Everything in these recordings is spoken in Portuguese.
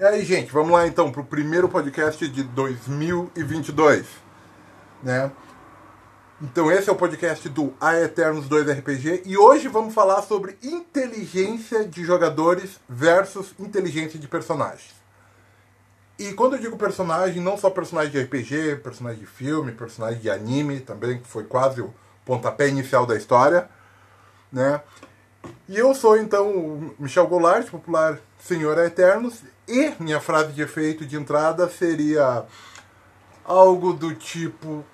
E aí, gente, vamos lá então para o primeiro podcast de 2022, né? Então esse é o podcast do A Eternos 2 RPG e hoje vamos falar sobre inteligência de jogadores versus inteligência de personagens. E quando eu digo personagem, não só personagem de RPG, personagem de filme, personagem de anime também, que foi quase o pontapé inicial da história, né? E eu sou então o Michel Goulart, popular Senhor Eternos, e minha frase de efeito de entrada seria algo do tipo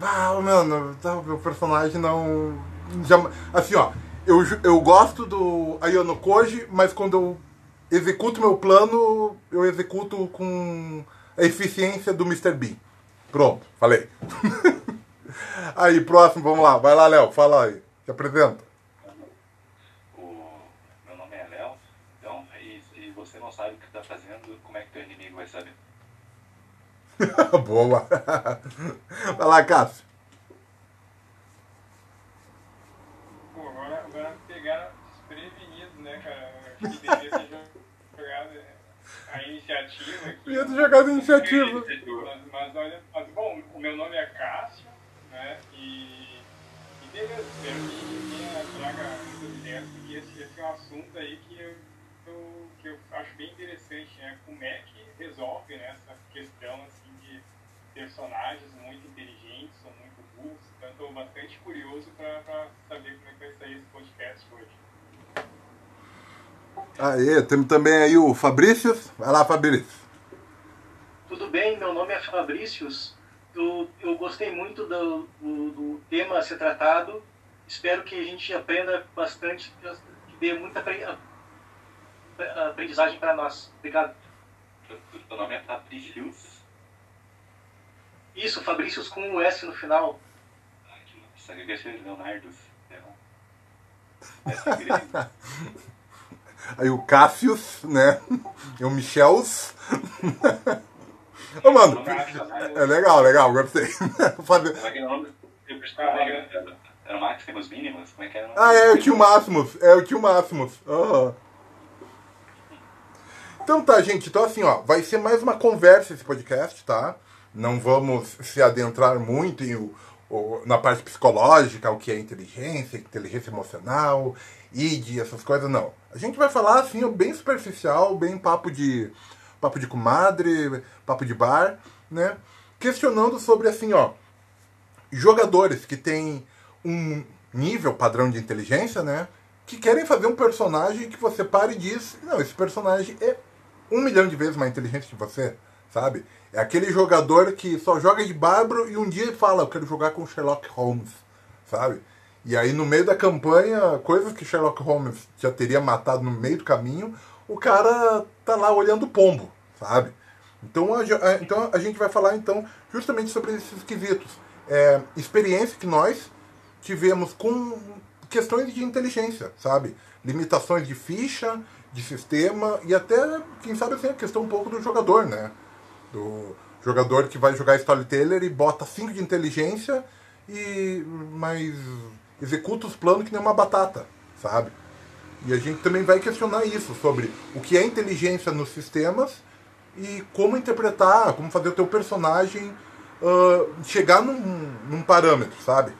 ah, mano, tá, meu personagem não. Assim, ó, eu, eu gosto do Ayano Koji, mas quando eu executo meu plano, eu executo com a eficiência do Mr. Bean. Pronto, falei. aí, próximo, vamos lá. Vai lá, Léo, fala aí. Se apresenta. O, meu nome é Léo, então, e, e você não sabe o que está fazendo, como é que teu inimigo vai saber? Boa. Vai lá, Cássio. Pô, agora, agora pegaram desprevenido, né, cara? Acho que deveria ter jogado a iniciativa aqui. Devia ter jogado a iniciativa. Mas, mas olha, mas, bom, o meu nome é Cássio, né? E, e beleza, espero que tenha traga muitas ideias, porque esse, esse é um assunto aí que eu, eu, que eu acho bem interessante, né? Como é que resolve né, essa questão assim, personagens muito inteligentes ou muito burros. Então estou bastante curioso para saber como é que vai sair esse podcast hoje. Aê, temos também aí o Fabrício. Vai lá, Fabrício. Tudo bem, meu nome é Fabrícios. Eu, eu gostei muito do, do, do, tema a ser tratado. Espero que a gente aprenda bastante, que dê muita aprendizagem para nós. Obrigado. Meu nome é Fabrícios. Isso, Fabrícios com um S no final. Ai, que ia ser Leonardo. Aí o Cássius, né? E o Michels. Ô, mano, é legal, legal, gostei. Fazer... Era o Maximus Minimus? Como é que era? Ah, é, o tio Máximos. É o tio Máximos. Uhum. Então tá, gente. Então assim, ó, vai ser mais uma conversa esse podcast, tá? Não vamos se adentrar muito em o, na parte psicológica, o que é inteligência, inteligência emocional, id, essas coisas, não. A gente vai falar assim, bem superficial, bem papo de papo de comadre, papo de bar, né? Questionando sobre assim, ó, jogadores que têm um nível padrão de inteligência, né? Que querem fazer um personagem que você pare e diz, não, esse personagem é um milhão de vezes mais inteligente que você, sabe? É aquele jogador que só joga de bárbaro e um dia fala, eu quero jogar com Sherlock Holmes, sabe? E aí no meio da campanha, coisas que Sherlock Holmes já teria matado no meio do caminho, o cara tá lá olhando o pombo, sabe? Então a, então a gente vai falar então justamente sobre esses quesitos. É, experiência que nós tivemos com questões de inteligência, sabe? Limitações de ficha, de sistema e até, quem sabe, assim, a questão um pouco do jogador, né? Do jogador que vai jogar Storyteller e bota 5 de inteligência e mas executa os planos que nem uma batata, sabe? E a gente também vai questionar isso, sobre o que é inteligência nos sistemas e como interpretar, como fazer o teu personagem uh, chegar num, num parâmetro, sabe?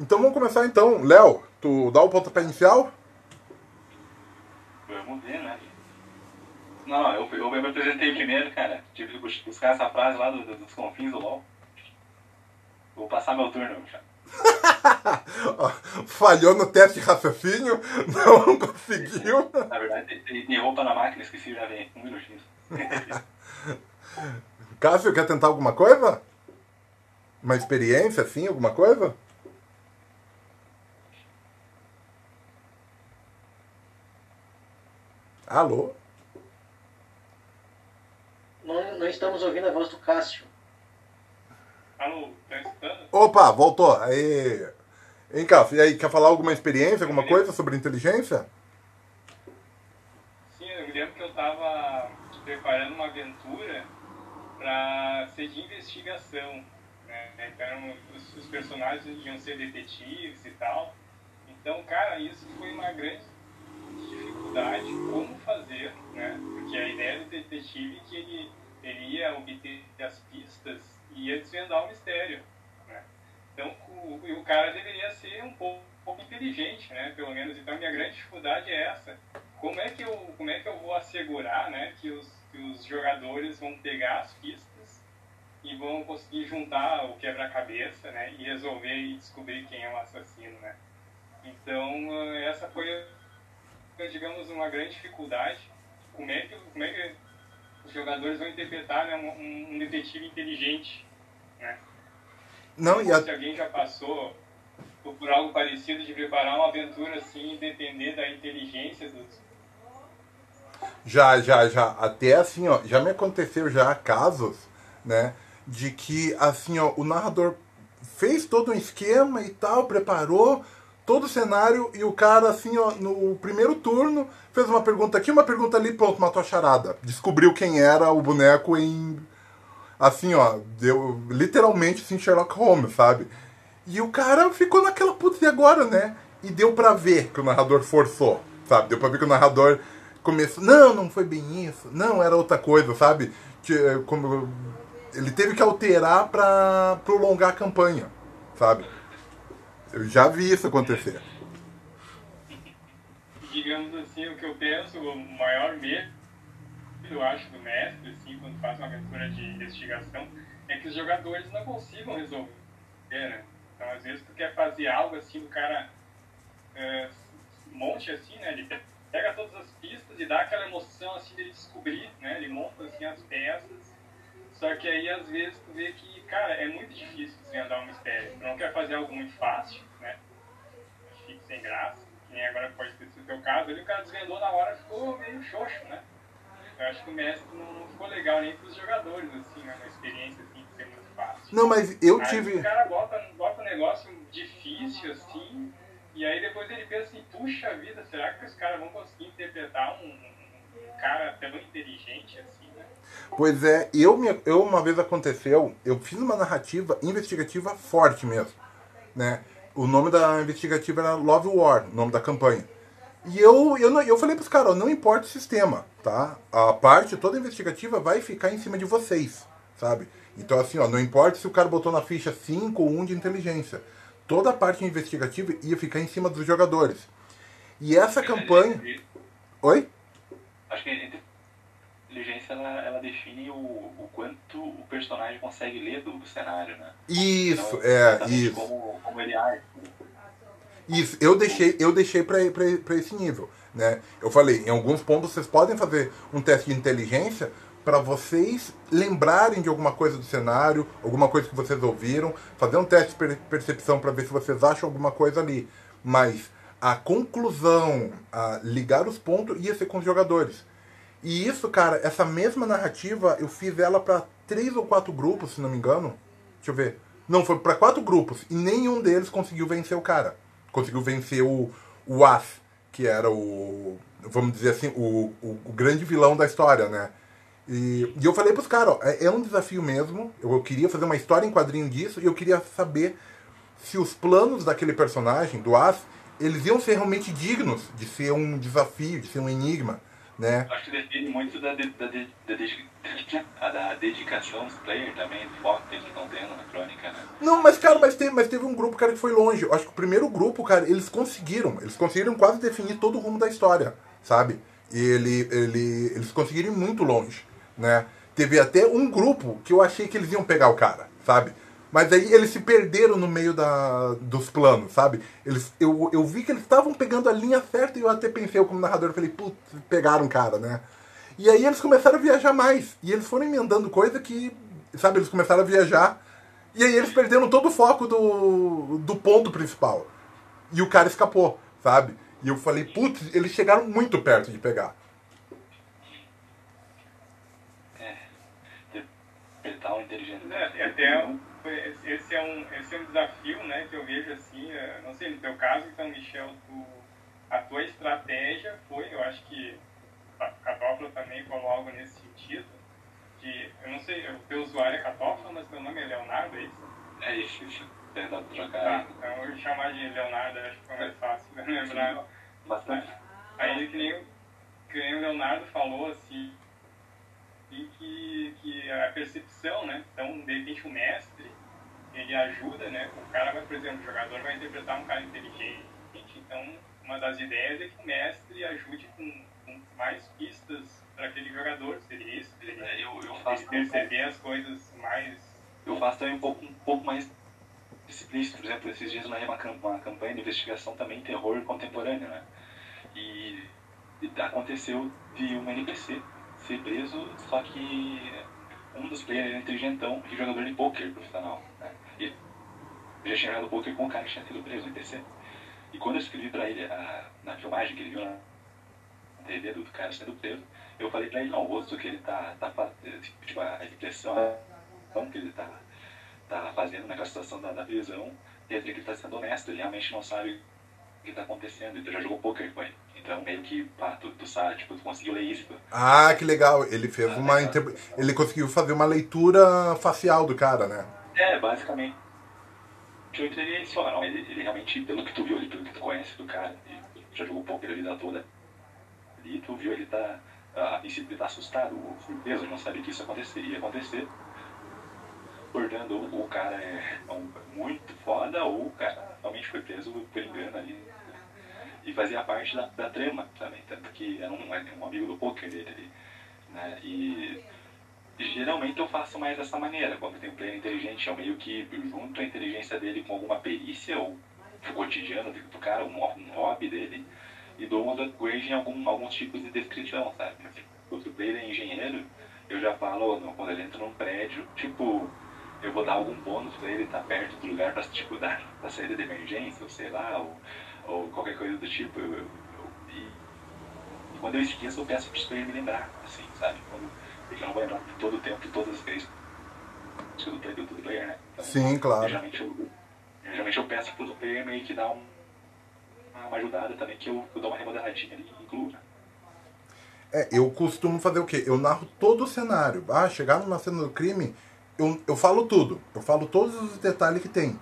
Então vamos começar então. Léo, tu dá o pontapé inicial? Vamos ver, né? Não, eu, eu me apresentei primeiro, cara. Tive que buscar essa frase lá do, do, dos confins do LOL. Vou passar meu turno, já. Falhou no teste de raciocínio, não conseguiu. Na verdade, tem roupa na máquina, esqueci já vem. Um minutinho. Cássio, quer tentar alguma coisa? Uma experiência, assim, alguma coisa? Alô? Não, não estamos ouvindo a voz do Cássio. Alô, tá escutando? Opa, voltou. Aí. Hein, Cássio? E aí, quer falar alguma experiência, alguma coisa sobre inteligência? Sim, eu me lembro que eu estava preparando uma aventura para ser de investigação. Né? Então, os, os personagens iam ser detetives e tal. Então, cara, isso foi uma grande dificuldade como fazer detetive que ele, ele ia obter as pistas e ia desvendar o mistério. Né? Então, o, o cara deveria ser um pouco, um pouco inteligente, né? Pelo menos. Então, minha grande dificuldade é essa. Como é que eu, como é que eu vou assegurar, né, que os, que os jogadores vão pegar as pistas e vão conseguir juntar o quebra-cabeça, né, e resolver e descobrir quem é o assassino, né? Então, essa foi, digamos, uma grande dificuldade. Como é que, como é que os jogadores vão interpretar né, um, um detetive inteligente, né? Não, e a... Se alguém já passou por algo parecido de preparar uma aventura assim e depender da inteligência dos. Já, já, já. Até assim, ó, já me aconteceu já casos, né? De que, assim, ó, o narrador fez todo um esquema e tal, preparou todo o cenário e o cara, assim, ó, no primeiro turno, fez uma pergunta aqui, uma pergunta ali, pronto, matou a charada. Descobriu quem era o boneco em. Assim, ó, deu literalmente assim, Sherlock Holmes, sabe? E o cara ficou naquela putz e agora, né? E deu pra ver que o narrador forçou, sabe? Deu pra ver que o narrador começou. Não, não foi bem isso. Não, era outra coisa, sabe? Como, ele teve que alterar pra prolongar a campanha, sabe? Eu já vi isso acontecer. Digamos assim, o que eu penso, o maior medo, eu acho, do mestre, assim, quando faz uma aventura de investigação, é que os jogadores não consigam resolver, né? Então, às vezes, tu quer fazer algo assim, o cara é, monte assim, né? Ele pega todas as pistas e dá aquela emoção assim dele descobrir, né? Ele monta assim as peças. Só que aí às vezes tu vê que, cara, é muito difícil desvendar um mistério. Tu não quer fazer algo muito fácil, né? Fique sem graça, que nem agora pode ter sido o teu caso. Ali o cara desvendou na hora ficou meio xoxo, né? Eu acho que o mestre não ficou legal nem pros jogadores, assim, né? Uma experiência assim de ser muito fácil. Não, mas eu Aí tive. o cara bota, bota um negócio difícil, assim, e aí depois ele pensa assim, puxa vida, será que os caras vão conseguir interpretar um, um cara tão inteligente assim? Pois é, eu, me, eu uma vez aconteceu, eu fiz uma narrativa investigativa forte mesmo, né? O nome da investigativa era Love War, o nome da campanha. E eu, eu, não- eu falei pros caras, não importa o sistema, tá? A parte toda investigativa vai ficar em cima de vocês, sabe? Então assim, ó, não importa se o cara botou na ficha 5 ou 1 de inteligência. Toda a parte investigativa ia ficar em cima dos jogadores. E essa campanha... Oi? Acho que inteligência ela, ela define o, o quanto o personagem consegue ler do, do cenário, né? Isso, Então, é, isso. Como, como ele age. Isso, eu deixei, eu deixei pra, pra, pra esse nível, né? Eu falei, em alguns pontos vocês podem fazer um teste de inteligência para vocês lembrarem de alguma coisa do cenário, alguma coisa que vocês ouviram, fazer um teste de per- percepção para ver se vocês acham alguma coisa ali. Mas a conclusão, a ligar os pontos, ia ser com os jogadores. E isso, cara, essa mesma narrativa, eu fiz ela para três ou quatro grupos, se não me engano. Deixa eu ver. Não, foi para quatro grupos. E nenhum deles conseguiu vencer o cara. Conseguiu vencer o, o As, que era o. Vamos dizer assim, o, o, o grande vilão da história, né? E, e eu falei pros caras, ó, é, é um desafio mesmo. Eu, eu queria fazer uma história em quadrinho disso e eu queria saber se os planos daquele personagem, do As, eles iam ser realmente dignos de ser um desafio, de ser um enigma, né? Acho que depende muito da, de- da, de- da, a da dedicação dos players também, do foco que eles estão tendo na crônica, né? Não, mas cara, mas teve, mas teve um grupo, cara, que foi longe. Eu acho que o primeiro grupo, cara, eles conseguiram. Eles conseguiram quase definir todo o rumo da história, sabe? E ele, ele, eles conseguiram ir muito longe, né? Teve até um grupo que eu achei que eles iam pegar o cara, sabe? Mas aí eles se perderam no meio da, dos planos, sabe? Eles, eu, eu vi que eles estavam pegando a linha certa e eu até pensei, como narrador, falei, putz, pegaram o cara, né? E aí eles começaram a viajar mais. E eles foram emendando coisa que, sabe, eles começaram a viajar. E aí eles perderam todo o foco do, do ponto principal. E o cara escapou, sabe? E eu falei, putz, eles chegaram muito perto de pegar. Interpretar o inteligente. É, e até um- esse é, um, esse é um desafio né, que eu vejo assim, é, não sei, no teu caso, então, Michel, tu, a tua estratégia foi, eu acho que a Catófila também falou algo nesse sentido, de, eu não sei, o teu usuário é Catófila, mas teu nome é Leonardo, é isso? É isso, dar pra Tá, trocar então eu chamar de Leonardo, acho que foi mais fácil de lembrar. bastante. Aí que nem, que nem o Leonardo falou assim, que, que a percepção, né? Então, de repente, o mestre, ele ajuda, né? O cara vai, por exemplo, o jogador vai interpretar um cara inteligente, então, uma das ideias é que o mestre ajude com, com mais pistas para aquele jogador, seria isso? Ele, É, eu, eu faço perceber as coisas mais... eu faço também um pouco, um pouco mais explícito. Por exemplo, esses dias narrei uma, uma campanha de investigação também terror contemporâneo, né? E, e aconteceu de um NPC ser preso, só que um dos players era inteligentão e jogador de poker profissional. Né? Já tinha jogado poker com o cara que tinha sido preso, o NPC. E quando eu escrevi pra ele a, na filmagem que ele viu na TV do cara sendo preso, eu falei pra ele, não, o rosto que ele tá, tá tipo, a expressão que ele tá, tá fazendo naquela situação da, da prisão, quer dizer que ele tá sendo honesto, ele realmente não sabe o que tá acontecendo, ele já jogou poker com ele. Então meio que, pá, tu, tu sabe, tipo, tu conseguiu ler isso. Ah, que legal. Ele fez Ah, uma. interpre- Ele conseguiu fazer uma leitura facial do cara, né? É, basicamente. Isso, ó, não, ele, ele realmente, pelo que tu viu, pelo que tu conhece do cara, e já jogou poker a vida toda, e tu viu ele tá, a princípio ele tá assustado, surpreso, não sabia que isso acontecer, ia acontecer. Portanto, o, cara é um- muito foda, ou o cara realmente foi preso por engano ali. E fazia parte da, da trama também, tanto que era um, um amigo do poker dele ali. Né? E e geralmente eu faço mais dessa maneira, quando tem um player inteligente, eu meio que junto a inteligência dele com alguma perícia ou o cotidiano do cara, um, hobby dele, e dou um upgrade em algum, alguns tipos de descrição, sabe? Se o outro player é engenheiro, eu já falo, quando ele entra num prédio, tipo, eu vou dar algum bônus pra ele estar perto do lugar pra, tipo, dar pra saída de emergência, ou sei lá, ou, ou qualquer coisa do tipo. Eu, eu- eu- e, e quando eu esqueço, eu peço pro player me lembrar, assim, sabe? Quando, não vou lembrar todo o tempo, todas as vezes do player, do player, né? Então, Sim, claro. Geralmente eu, geralmente eu peço pro player meio que dar um, uma ajudada também, que eu, eu dou uma remodeladinha ali e incluo, né? É, eu costumo fazer o quê? Eu narro todo o cenário. Ah, chegar numa cena do crime, eu, eu falo tudo. Eu falo todos os detalhes que tem.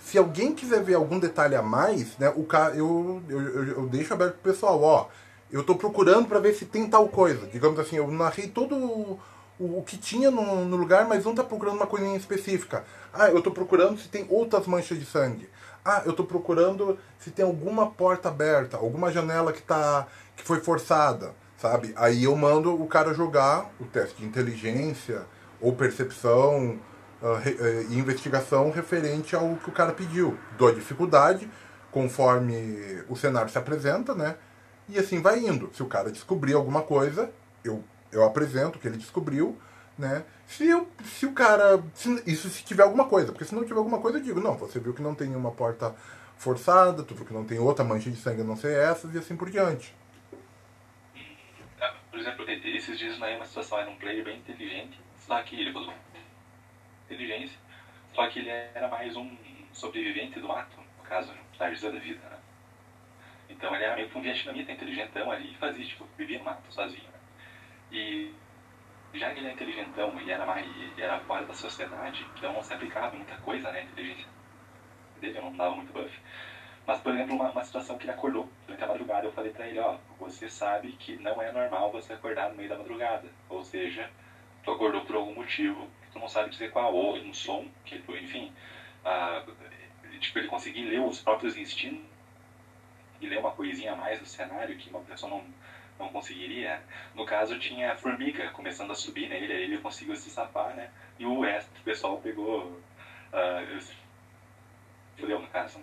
Se alguém quiser ver algum detalhe a mais, né, o cara, eu, eu, eu, eu deixo aberto pro pessoal, ó. Eu tô procurando para ver se tem tal coisa. Digamos assim, eu narrei todo o, o, que tinha no, no lugar, mas não tá procurando uma coisinha específica. Ah, eu tô procurando se tem outras manchas de sangue. Ah, eu tô procurando se tem alguma porta aberta, alguma janela que tá que foi forçada, sabe? Aí eu mando o cara jogar o teste de inteligência ou percepção ah, eh, e investigação referente ao que o cara pediu. Dou a dificuldade conforme o cenário se apresenta, né? E assim vai indo. Se o cara descobrir alguma coisa, eu, eu apresento o que ele descobriu, né? Se, eu, se o cara. Se, isso se tiver alguma coisa, porque se não tiver alguma coisa, eu digo, não, você viu que não tem nenhuma porta forçada, tu viu que não tem outra mancha de sangue não ser essas, e assim por diante. Ah, Por exemplo, esses dias na uma situação era um player bem inteligente, só que ele falou inteligência, só que ele era mais um sobrevivente do mato, no caso, né? Tarzan da vida, né? Então ele era meio que um vietnamita inteligentão ali e fazia, tipo, vivia no mato sozinho, né? E já que ele era inteligentão e era mais e era fora da sociedade, então não se aplicava muita coisa, né? Inteligência dele não dava muito buff. Mas, por exemplo, uma, uma situação que ele acordou durante a madrugada, eu falei pra ele, ó, você sabe que não é normal você acordar no meio da madrugada. Ou seja, tu acordou por algum motivo, tu não sabe dizer qual, ou um som, que tu, enfim, ah, tipo, ele conseguir ler os próprios instintos e ler uma coisinha a mais do cenário que uma pessoa não, não conseguiria. No caso, tinha a formiga começando a subir nele, aí ele conseguiu se safar, né? E o resto do pessoal pegou... Uh, fudeu, no caso.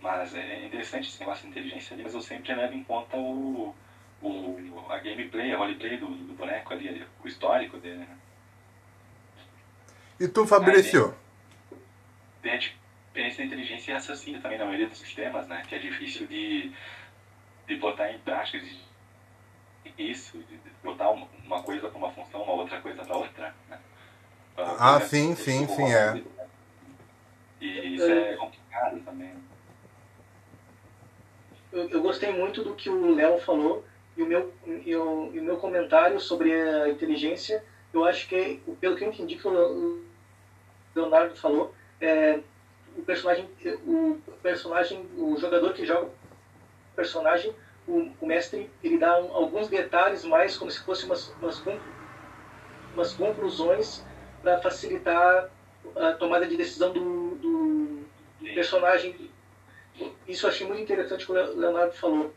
Mas é interessante esse negócio de inteligência ali, mas eu sempre levo em conta o, o, a gameplay, a roleplay do, do boneco ali, o histórico dele, né? E tu, Fabrício? Tem a diferença da inteligência e raciocínio também na maioria dos sistemas, né? Que é difícil de, de botar em prática de- isso, de botar uma, coisa para uma função, uma outra coisa para outra, né? Ah, sim, sim, sim, é. E isso é complicado também. eu, eu gostei muito do que o Léo falou e o meu e o, e o meu comentário sobre a inteligência eu acho que pelo que eu entendi que o Leonardo falou é, o personagem o personagem o jogador que joga o personagem o, o mestre ele dá um- alguns detalhes mais como se fosse umas, umas umas conclusões para facilitar a tomada de decisão do, do, do personagem. Isso eu achei muito interessante o que o Leonardo falou.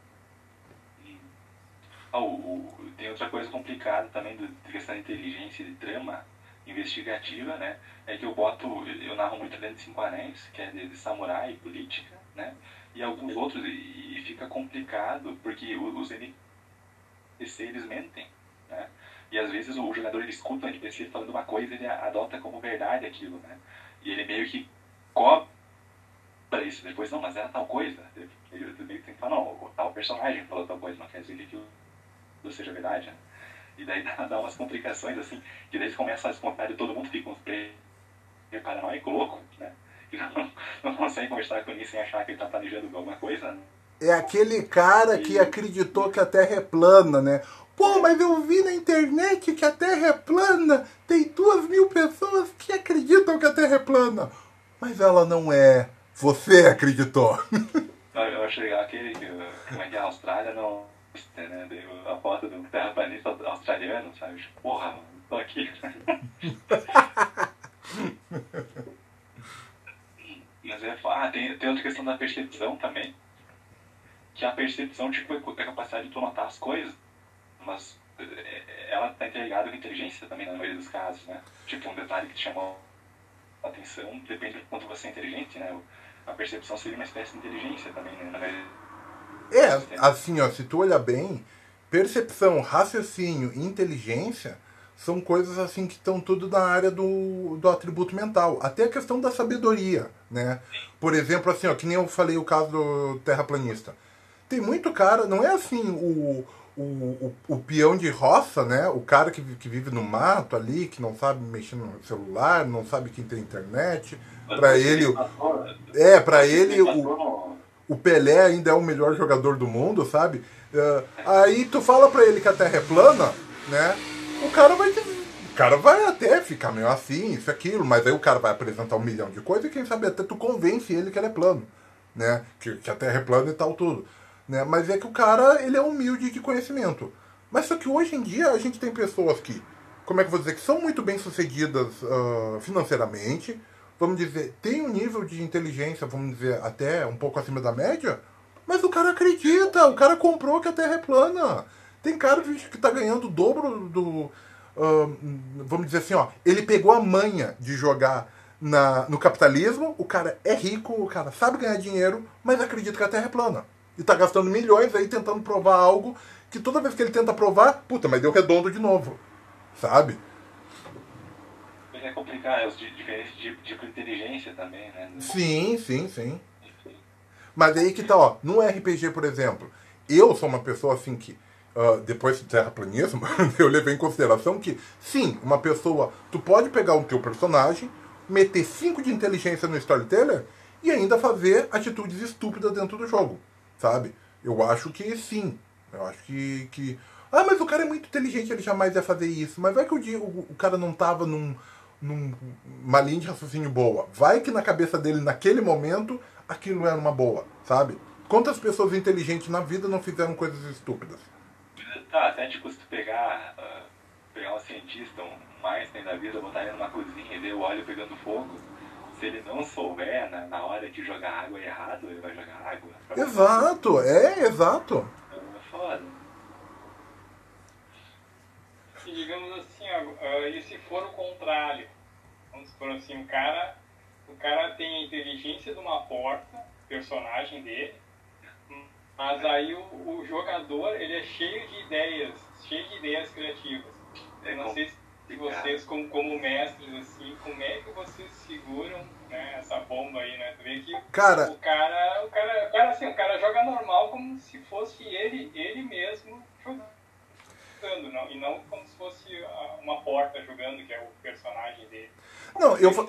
Ah, o, o, tem outra coisa complicada também do, de questão de inteligência e de trama investigativa, né? É que eu boto, eu narro muito dentro de Cinco Anéis, que é de, samurai política, né? E alguns outros, e, fica complicado, porque os NPC, eles mentem, né? E às vezes o jogador, ele escuta o NPC falando uma coisa, ele adota como verdade aquilo, né? E ele meio que cobra isso depois, não, mas era tal coisa. Ele, meio que tem que falar, não, tal personagem falou tal coisa, não quer dizer que aquilo seja verdade, né? E daí dá, dá umas complicações, assim, que daí começa a descontar e todo mundo fica uns player paranoico, louco, né? Que não, não consegue conversar com ele sem achar que ele tá planejando alguma coisa, né? É aquele cara que acreditou que a Terra é plana, né? Pô, mas eu vi na internet que a Terra é plana. Tem duas mil pessoas que acreditam que a Terra é plana. Mas ela não é. Você acreditou. Eu acho legal que, é que a Austrália não né? A foto do terraplanista australiano, sabe? Porra, mano, tô aqui. Mas é, ah, tem, tem outra questão da percepção também. Que a percepção, tipo, é a capacidade de tu notar as coisas. Mas é, é, ela tá interligada com a inteligência também, na maioria dos casos, né? Tipo, um detalhe que te chamou a atenção, depende do quanto você é inteligente, né? A percepção seria uma espécie de inteligência também, né? É, assim, ó, se tu olhar bem, percepção, raciocínio e inteligência são coisas assim que estão tudo na área do, do atributo mental. Até a questão da sabedoria, né? Por exemplo, assim, ó, que nem eu falei o caso do terraplanista. Tem muito cara, não é assim o, o, o, o, peão de roça, né? O cara que, que vive no mato ali, que não sabe mexer no celular, não sabe quem tem internet. Para ele, é, para ele o, o Pelé ainda é o melhor jogador do mundo, sabe? Uh, aí tu fala pra ele que a Terra é plana, né? O cara vai o cara vai até ficar meio assim, isso aquilo, mas aí o cara vai apresentar um milhão de coisas e quem sabe até tu convence ele que ele é plano, né? Que, que a Terra é plana e tal tudo, né? Mas é que o cara ele é humilde de conhecimento. Mas só que hoje em dia a gente tem pessoas que, como é que eu vou dizer, que são muito bem sucedidas uh, financeiramente, vamos dizer, tem um nível de inteligência, vamos dizer, até um pouco acima da média, mas o cara acredita, o cara comprou que a Terra é plana. Tem cara que está ganhando o dobro do. Uh, vamos dizer assim, ó, ele pegou a manha de jogar na, no capitalismo, o cara é rico, o cara sabe ganhar dinheiro, mas acredita que a Terra é plana. E está gastando milhões aí tentando provar algo que toda vez que ele tenta provar, puta, mas deu redondo de novo. Sabe? Complicar, os diferentes tipos de inteligência também, né? Sim, sim, sim. Mas aí que tá, ó, no RPG, por exemplo, eu sou uma pessoa assim que, uh, depois do terraplanismo, eu levei em consideração que, sim, uma pessoa, tu pode pegar o teu personagem, meter 5 de inteligência no storyteller e ainda fazer atitudes estúpidas dentro do jogo, sabe? Eu acho que sim. Eu acho que, que. Ah, mas o cara é muito inteligente, ele jamais ia fazer isso. Mas vai que o, dia, o, o cara não tava num, numa linha de raciocínio boa. Vai que na cabeça dele, naquele momento, aquilo era uma boa, sabe? Quantas pessoas inteligentes na vida não fizeram coisas estúpidas? Tá, até tipo, se tu pegar, uh, pegar um cientista, um Einstein da vida, botar ele numa cozinha e ver o óleo pegando fogo, se ele não souber na, na hora de jogar água errado, ele vai jogar água. Exato, é, exato. É foda. E digamos assim, uh, e se for o contrário? Vamos supor assim, o cara, o cara tem a inteligência de uma porta, personagem dele, mas aí o, o jogador ele é cheio de ideias, cheio de ideias criativas. Eu não sei se vocês, como, como mestres, assim, como é que vocês seguram né, essa bomba aí, né? Tu vê que cara... o cara, o cara, o cara, assim, o cara joga normal como se fosse ele, ele mesmo jogando não, e não como se fosse uma porta jogando, que é o personagem dele. Não, eu fa...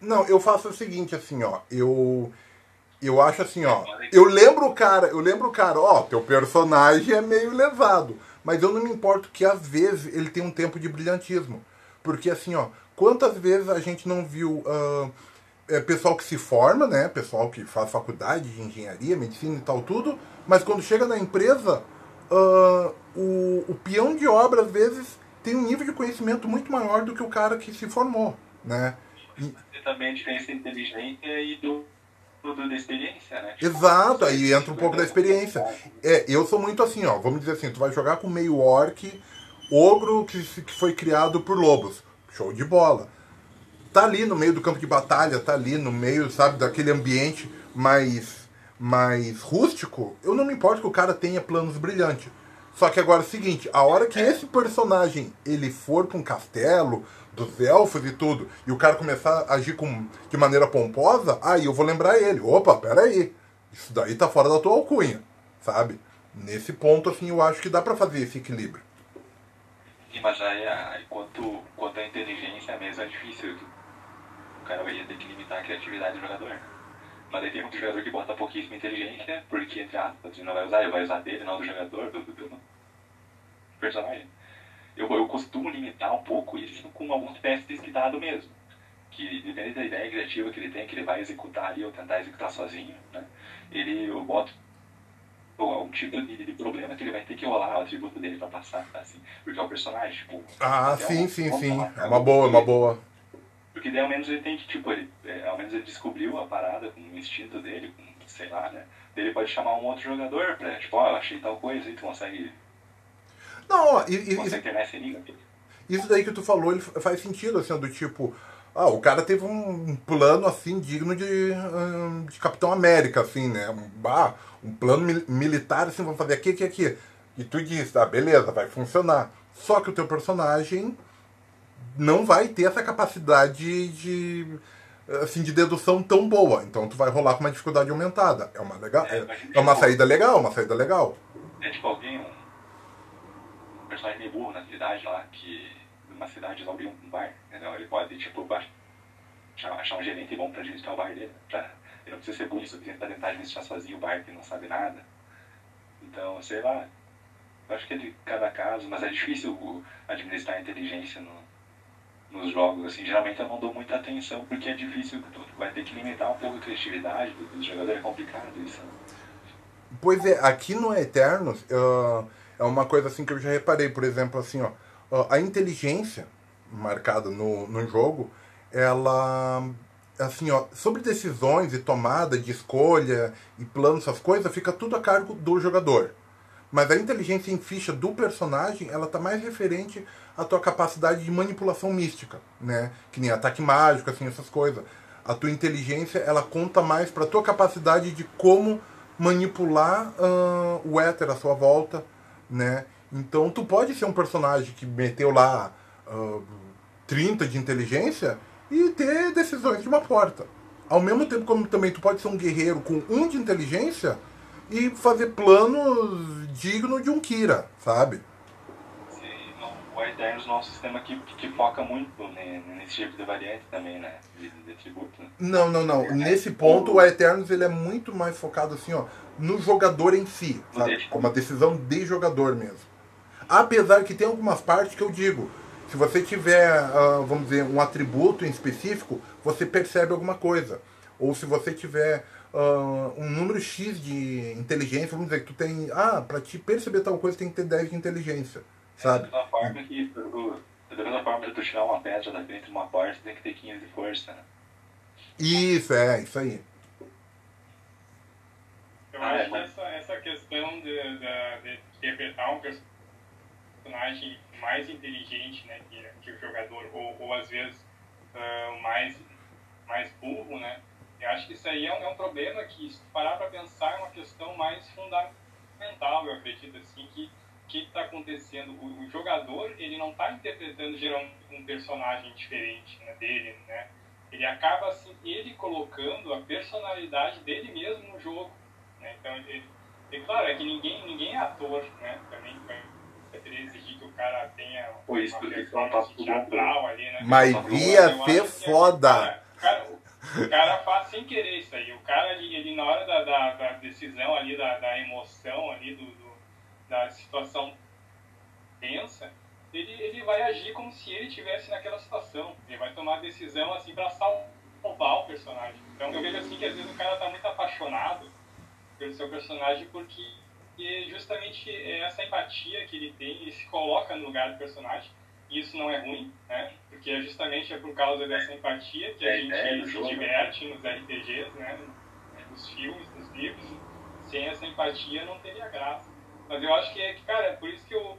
Não, eu faço o seguinte, assim, ó, eu eu acho assim, ó, eu lembro o cara, eu lembro o cara, ó, teu personagem é meio levado, mas eu não me importo que às vezes ele tem um tempo de brilhantismo, porque assim, ó, quantas vezes a gente não viu uh, é, pessoal que se forma, né, pessoal que faz faculdade de engenharia, medicina e tal tudo, mas quando chega na empresa uh, o, o peão de obra, às vezes, tem um nível de conhecimento muito maior do que o cara que se formou, né? E... também a diferença inteligência e do, do, da experiência, né? Tipo, Exato, aí entra um pouco da experiência. É, eu sou muito assim, ó, vamos dizer assim, tu vai jogar com meio orc, ogro que, que foi criado por lobos. Show de bola. Tá ali no meio do campo de batalha, tá ali no meio, sabe, daquele ambiente mais, mais rústico. Eu não me importo que o cara tenha planos brilhantes. Só que agora é o seguinte, a hora que esse personagem ele for para um castelo dos elfos e tudo, e o cara começar a agir com, de maneira pomposa, aí eu vou lembrar ele. Opa, peraí. Isso daí tá fora da tua alcunha, sabe? Nesse ponto, assim, eu acho que dá para fazer esse equilíbrio. Sim, mas aí, aí quanto, quanto a inteligência mesmo é difícil. O cara vai ter que limitar a criatividade do jogador. Mas aí tem muito jogador que bota pouquíssima inteligência, porque, entre aspas, não vai usar, ele vai usar dele, não do jogador, do, do, do personagem. Eu, eu costumo limitar um pouco isso com alguns testes que dado mesmo. Que depende da ideia criativa que ele tem, que ele vai executar ali ou tentar executar sozinho, né? Ele, eu boto algum tipo de, de, problema que ele vai ter que rolar o atributo dele pra passar, assim. Porque é o personagem, tipo. Ah, sim, sim, sim. É uma boa, é uma boa. Porque daí ao menos ele tem que, tipo, ele, é, ao menos ele descobriu a parada com o instinto dele, com, sei lá, né? Ele pode chamar um outro jogador pra, tipo, ó, oh, achei tal coisa e tu consegue. Não, ó, e, consegue isso, ter liga. Isso daí que tu falou, ele faz sentido, assim, do tipo. Ah, o cara teve um plano assim digno de, de Capitão América, assim, né? Um, ah, um plano mil, militar, assim, vamos fazer aqui, aqui, aqui. E tu diz, ah, beleza, vai funcionar. Só que o teu personagem não vai ter essa capacidade de assim de dedução tão boa. Então tu vai rolar com uma dificuldade aumentada. É uma legal, é, é uma saída legal, uma saída legal. É tipo alguém um personagem meio burro na cidade lá que numa cidade abriu um bar, entendeu? Ele pode tipo achar, achar um gerente bom pra administrar o bar dele, pra, ele não precisa ser burro suficiente pra tentar administrar sozinho o bar que não sabe nada. Então, sei lá, eu acho que é de cada caso, mas é difícil administrar a inteligência no, nos jogos, assim, geralmente eu não dou muita atenção porque é difícil, tu vai ter que limitar um pouco a criatividade do jogador, é complicado isso. Pois é, aqui no Eternos uh, é uma coisa assim que eu já reparei, por exemplo, assim, ó, a inteligência marcada no, no jogo, ela assim, ó, sobre decisões e tomada de escolha e planos, essas coisas, fica tudo a cargo do jogador. Mas a inteligência em ficha do personagem, ela tá mais referente à tua capacidade de manipulação mística, né? Que nem ataque mágico, assim, essas coisas. A tua inteligência, ela conta mais para tua capacidade de como manipular uh, o éter à sua volta, né? Então tu pode ser um personagem que meteu lá uh, 30 de inteligência e ter decisões de uma porta. Ao mesmo tempo como também tu pode ser um guerreiro com um de inteligência e fazer planos dignos de um Kira, sabe? Sim, o Eternos é um sistema que, que foca muito né, nesse tipo de variante também, né? De, de. Né? Não, não, não. Nesse ponto, o Eternos ele é muito mais focado assim, ó, no jogador em si, sabe? É uma decisão de jogador mesmo. Apesar que tem algumas partes que eu digo, se você tiver, uh, vamos dizer, um atributo em específico, você percebe alguma coisa. Ou se você tiver uh, um número X de inteligência, vamos dizer que tu tem. Ah, pra te perceber tal coisa tem que ter 10 de inteligência. Sabe? Da mesma forma que da mesma forma que tu tirar uma pedra da frente de uma porta, tem que ter 15 de força, né? Isso, é, isso aí. Eu ah, acho é, que essa, essa questão de, de, de interpretar um personagem mais inteligente né, que, que o jogador, ou, ou às vezes uh, mais, mais burro, né? Eu acho que isso aí é um, é um problema que, se parar para pensar, é uma questão mais fundamental, eu acredito, assim, que o que está acontecendo? O, o, jogador, ele não está interpretando geralmente um personagem diferente né, dele, né? Ele acaba, assim, ele colocando a personalidade dele mesmo no jogo, né? Então, ele, e claro, é que ninguém, ninguém é ator, né? Também vai exigir que o cara tenha uma performance teatral ali, né? Mas ia ser foda! Cara, o cara faz sem querer isso aí. O cara, ele, ele na hora da, da, da, decisão ali, da, da emoção ali, do, do, da situação tensa, ele, ele vai agir como se ele estivesse naquela situação. Ele vai tomar decisão assim para salvar o personagem. Então eu vejo assim que às vezes o cara tá muito apaixonado pelo seu personagem porque justamente essa empatia que ele tem, ele se coloca no lugar do personagem isso não é ruim, né? Porque é justamente é por causa dessa empatia que a gente é, se diverte nos RPGs, né? Nos filmes, nos livros. Sem essa empatia não teria graça. Mas eu acho que é que, cara, é por isso que eu,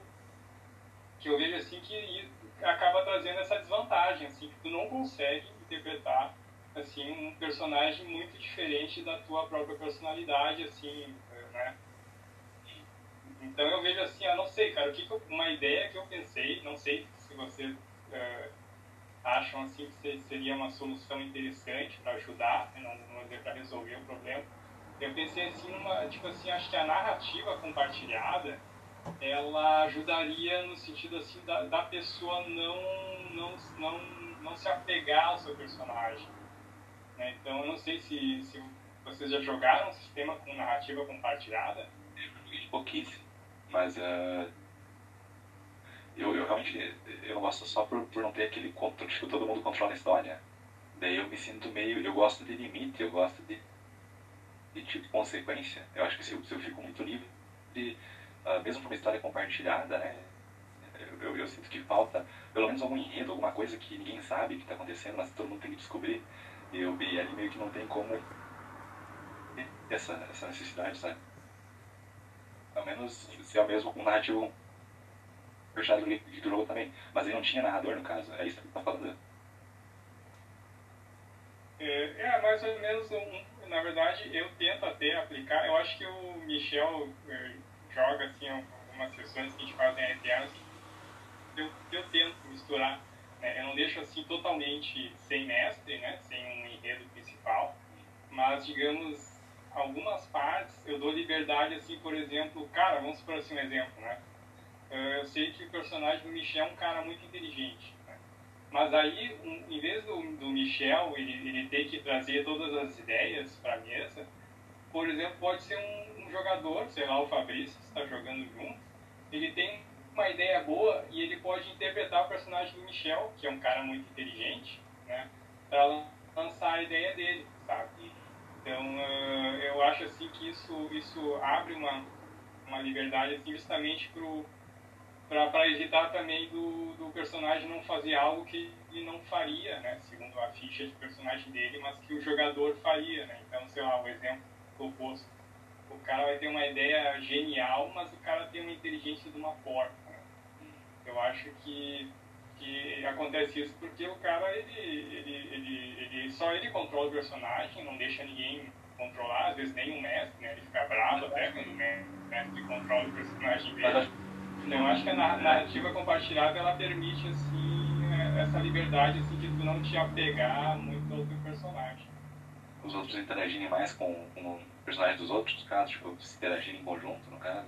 que eu vejo assim que acaba trazendo essa desvantagem, assim, que tu não consegue interpretar assim um personagem muito diferente da tua própria personalidade, assim, né? Então eu vejo assim, eu não sei, cara, o que, que eu, uma ideia que eu pensei, não sei vocês uh, acham assim que seria uma solução interessante para ajudar, né, não, dizer para resolver o problema. Eu pensei assim numa, tipo assim, acho que a narrativa compartilhada ela ajudaria no sentido assim da, da pessoa não, não, não, não se apegar ao seu personagem. Né? Então eu não sei se, se vocês já jogaram um sistema com narrativa compartilhada. Pouquíssimo, mas uh, eu, eu realmente eu gosto só por, por não ter aquele controle, tipo, todo mundo controla a história. Daí eu me sinto meio, eu gosto de limite, eu gosto de, de tipo consequência. Eu acho que se eu, se eu fico muito livre, de, uh, mesmo para uma história compartilhada, né, eu, eu, eu, sinto que falta pelo menos algum enredo, alguma coisa que ninguém sabe que está acontecendo, mas todo mundo tem que descobrir. E eu vi ali meio que não tem como essa, essa necessidade, sabe? Ao menos se é mesmo com um narrativo fechado do jogo também. Mas ele não tinha narrador no caso, é isso que tá falando. É, é mais ou menos, um, na verdade, eu tento até aplicar, eu acho que o Michel é, joga assim algumas sessões que a gente faz em RTA, eu, eu tento misturar, né? eu não deixo assim totalmente sem mestre, né? sem um enredo principal, mas digamos algumas partes eu dou liberdade assim, por exemplo, cara, vamos por assim um exemplo, né? Eh, eu sei que o personagem do Michel é um cara muito inteligente, né? mas aí, um, em vez do, do Michel ele, ele ter que trazer todas as ideias para a mesa, por exemplo, pode ser um, um jogador, sei lá, o Fabrício, que está jogando junto, ele tem uma ideia boa e ele pode interpretar o personagem do Michel, que é um cara muito inteligente, né, para lançar a ideia dele, sabe? Então, uh, eu acho assim que isso isso abre uma uma liberdade assim justamente para evitar também do, do personagem não fazer algo que ele não faria, né, segundo a ficha de personagem dele, mas que o jogador faria, né? Então, sei lá, o exemplo oposto. O cara vai ter uma ideia genial, mas o cara tem uma inteligência de uma porta. Né? Eu acho que que acontece isso porque o cara ele, ele, ele, ele só ele controla o personagem, não deixa ninguém controlar, às vezes nem o mestre, né? Ele fica bravo até quando o mestre controla o personagem dele. Então eu acho que a narrativa compartilhada ela permite assim é, essa liberdade assim de tu não te apegar muito ao teu personagem. Os outros interagirem mais com, com o personagem dos outros, no caso, tipo, se interagirem em conjunto, no caso.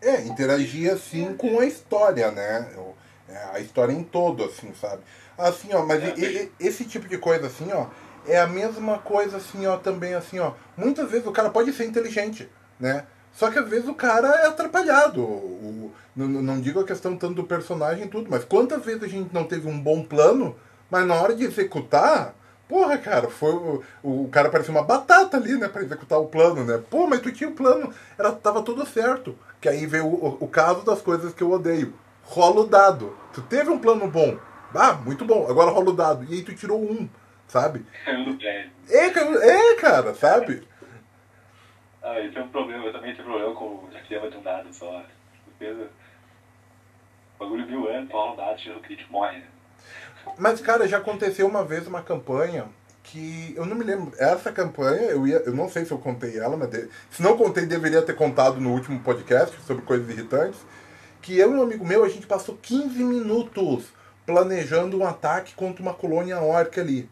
É, interagir assim com a história, né? Eu é, a história em todo, assim, sabe? Assim, ó, mas e, e, esse tipo de coisa, assim, ó, é a mesma coisa, assim, ó, também, assim, ó. Muitas vezes o cara pode ser inteligente, né? Só que às vezes o cara é atrapalhado. O, não, não digo a questão tanto do personagem e tudo, mas quantas vezes a gente não teve um bom plano, mas na hora de executar, porra, cara, foi o, o cara parecia uma batata ali, né, para executar o plano, né? Pô, mas tu tinha o plano, era, tava tudo certo. Que aí veio o, o caso das coisas que eu odeio rola o dado. Tu teve um plano bom. Ah, muito bom. Agora rola o dado. E aí tu tirou um, sabe? É, é cara, sabe? Ah, isso é um problema. Eu também tenho problema com a criativa de um dado só. O bagulho mil anos, rola um dado, tira o crítico, morre. Né? Mas, cara, já aconteceu uma vez uma campanha que eu não me lembro. Essa campanha, eu, ia, eu não sei se eu contei ela, mas de, se não contei, deveria ter contado no último podcast sobre coisas irritantes que eu e um amigo meu, a gente passou 15 minutos planejando um ataque contra uma colônia orca ali.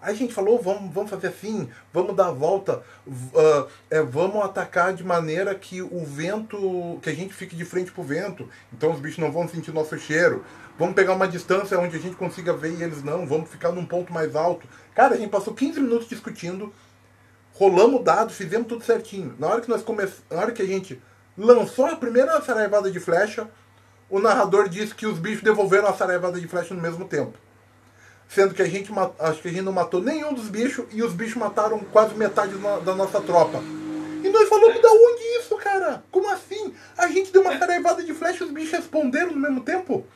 Aí a gente falou, vamos, vamos fazer assim, vamos dar a volta, uh, é, vamos atacar de maneira que o vento, que a gente fique de frente pro vento, então os bichos não vão sentir nosso cheiro. Vamos pegar uma distância onde a gente consiga ver e eles não, vamos ficar num ponto mais alto. Cara, a gente passou 15 minutos discutindo, rolamos dados, fizemos tudo certinho. Na hora que nós come... na hora que a gente lançou a primeira saraivada de flecha, o narrador disse que os bichos devolveram a saraivada de flecha no mesmo tempo. Sendo que a gente acho que a gente não matou nenhum dos bichos e os bichos mataram quase metade da nossa tropa. E nós falamos da onde isso, cara? Como assim? A gente deu uma saraivada de flecha e os bichos responderam no mesmo tempo?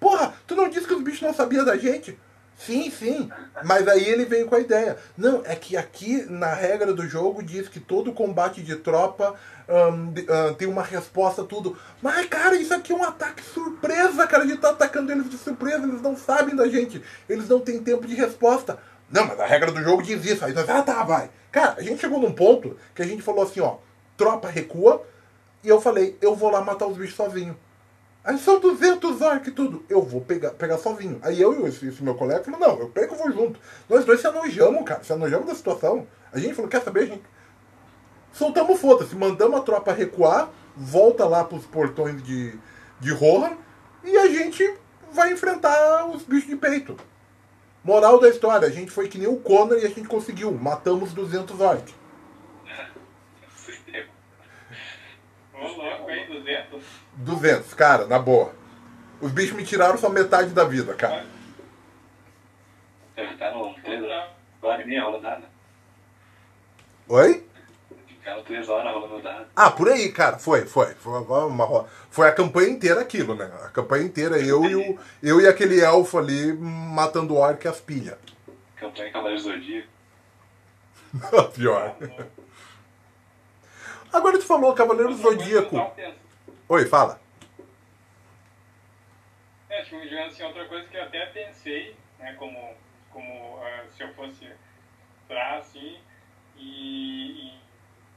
Porra, tu não disse que os bichos não sabiam da gente? Sim, sim. Mas aí ele veio com a ideia. Não, é que aqui na regra do jogo diz que todo combate de tropa tem uma resposta, tudo. Mas, cara, isso aqui é um ataque surpresa, cara. A gente tá atacando eles de surpresa, eles não sabem da gente. Eles não têm tempo de resposta. Não, mas a regra do jogo diz isso. Aí nós, ah, tá, vai. Cara, a gente chegou num ponto que a gente falou assim, ó, tropa recua. E eu falei, eu vou lá matar os bichos sozinho. Aí são 200 orcs e tudo. Eu vou pegar, pegar sozinho. Aí eu e esse, esse meu colega falou, não, eu pego e vou junto. Nós dois se anojamos, cara. Se anojamos da situação. A gente falou, quer saber, gente? Soltamos foda-se. Mandamos a tropa recuar. Volta lá pros portões de, de Rohan. E a gente vai enfrentar os bichos de peito. Moral da história, a gente foi que nem o Connor e a gente conseguiu. Matamos 200 orcs. Ô, louco, hein? 200? 200, cara, na boa. Os bichos me tiraram só metade da vida, cara. Estar no 3 horas e meia rolando. Oi? Ficaram 3 horas rolando. Ah, por aí, cara. Foi, foi. Foi, uma, foi a campanha inteira aquilo, né? A campanha inteira, eu e, o, eu e aquele elfo ali matando o orc e as pilhas. Campanha Cavaleiro Zodíaco. Pior. Agora tu falou Cavaleiro do Zodíaco. Oi, fala. É, tipo, assim, outra coisa que eu até pensei, né, como, como ah, se eu fosse pra, assim, e, e,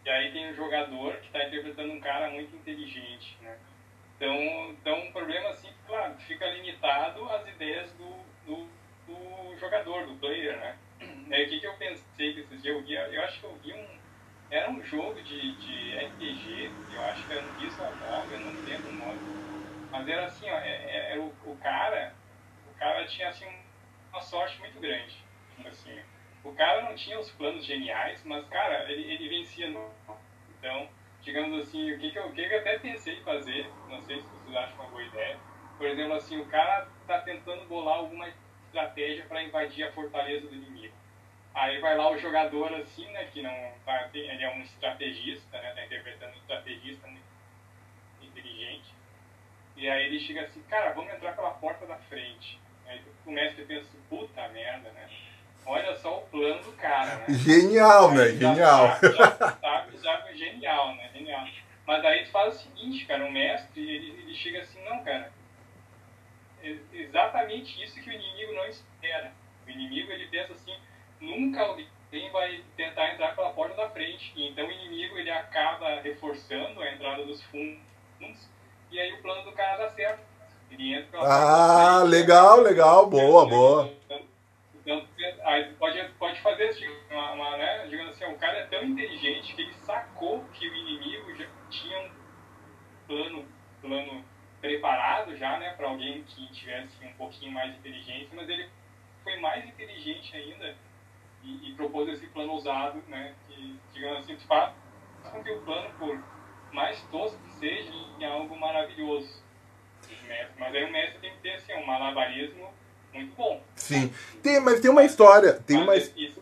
e aí tem um jogador que está interpretando um cara muito inteligente, né? Então, então um problema assim, claro, fica limitado às ideias do, do, do jogador, do player, né? Aí, o que, que eu pensei que esses dias eu vi, eu acho que eu vi um, era um jogo de, de RPG, eu acho que era um Nova, eu não lembro o nome. Mas era assim, ó, é, é- era o, o cara, o cara tinha assim uma sorte muito grande. Assim, o cara não tinha os planos geniais, mas cara, ele, ele vencia no. Então, digamos assim, o que que, eu, o que que eu até pensei em fazer, não sei se vocês acham uma boa ideia. Por exemplo, assim, o cara tá tentando bolar alguma estratégia para invadir a fortaleza do inimigo. Aí vai lá o jogador assim, né, que não ele é um estrategista, né, tá interpretando um estrategista muito inteligente. E aí ele chega assim, cara, vamos entrar pela porta da frente. Aí o mestre pensa, puta merda, né? Olha só o plano do cara, né? Genial, né? Aí já Genial. Já sabe, já, genial, né? Genial. Mas daí tu faz o seguinte, cara, o mestre, ele, ele chega assim, não, cara, é exatamente isso que o inimigo não espera. O inimigo, ele pensa assim, nunca alguém vai tentar entrar pela porta da frente. E então o inimigo, ele acaba reforçando a entrada dos fundos, e aí o plano do cara dá certo. Ele entra pela porta da Ah, frente, legal, legal. Boa, boa. então, então, aí pode, pode fazer assim, uma, uma, né, digamos assim, o cara é tão inteligente que ele sacou que o inimigo já tinha um plano, plano preparado já, né, para alguém que tivesse um pouquinho mais de inteligência, mas ele foi mais inteligente ainda e, e propôs esse plano ousado, né, que, digamos assim, faz com que o plano, por mais tosco que seja, é algo maravilhoso. Mas aí o mestre tem que ter, assim, um malabarismo muito bom. Sim. Tem, mas tem uma história. Tem uma. Mas isso,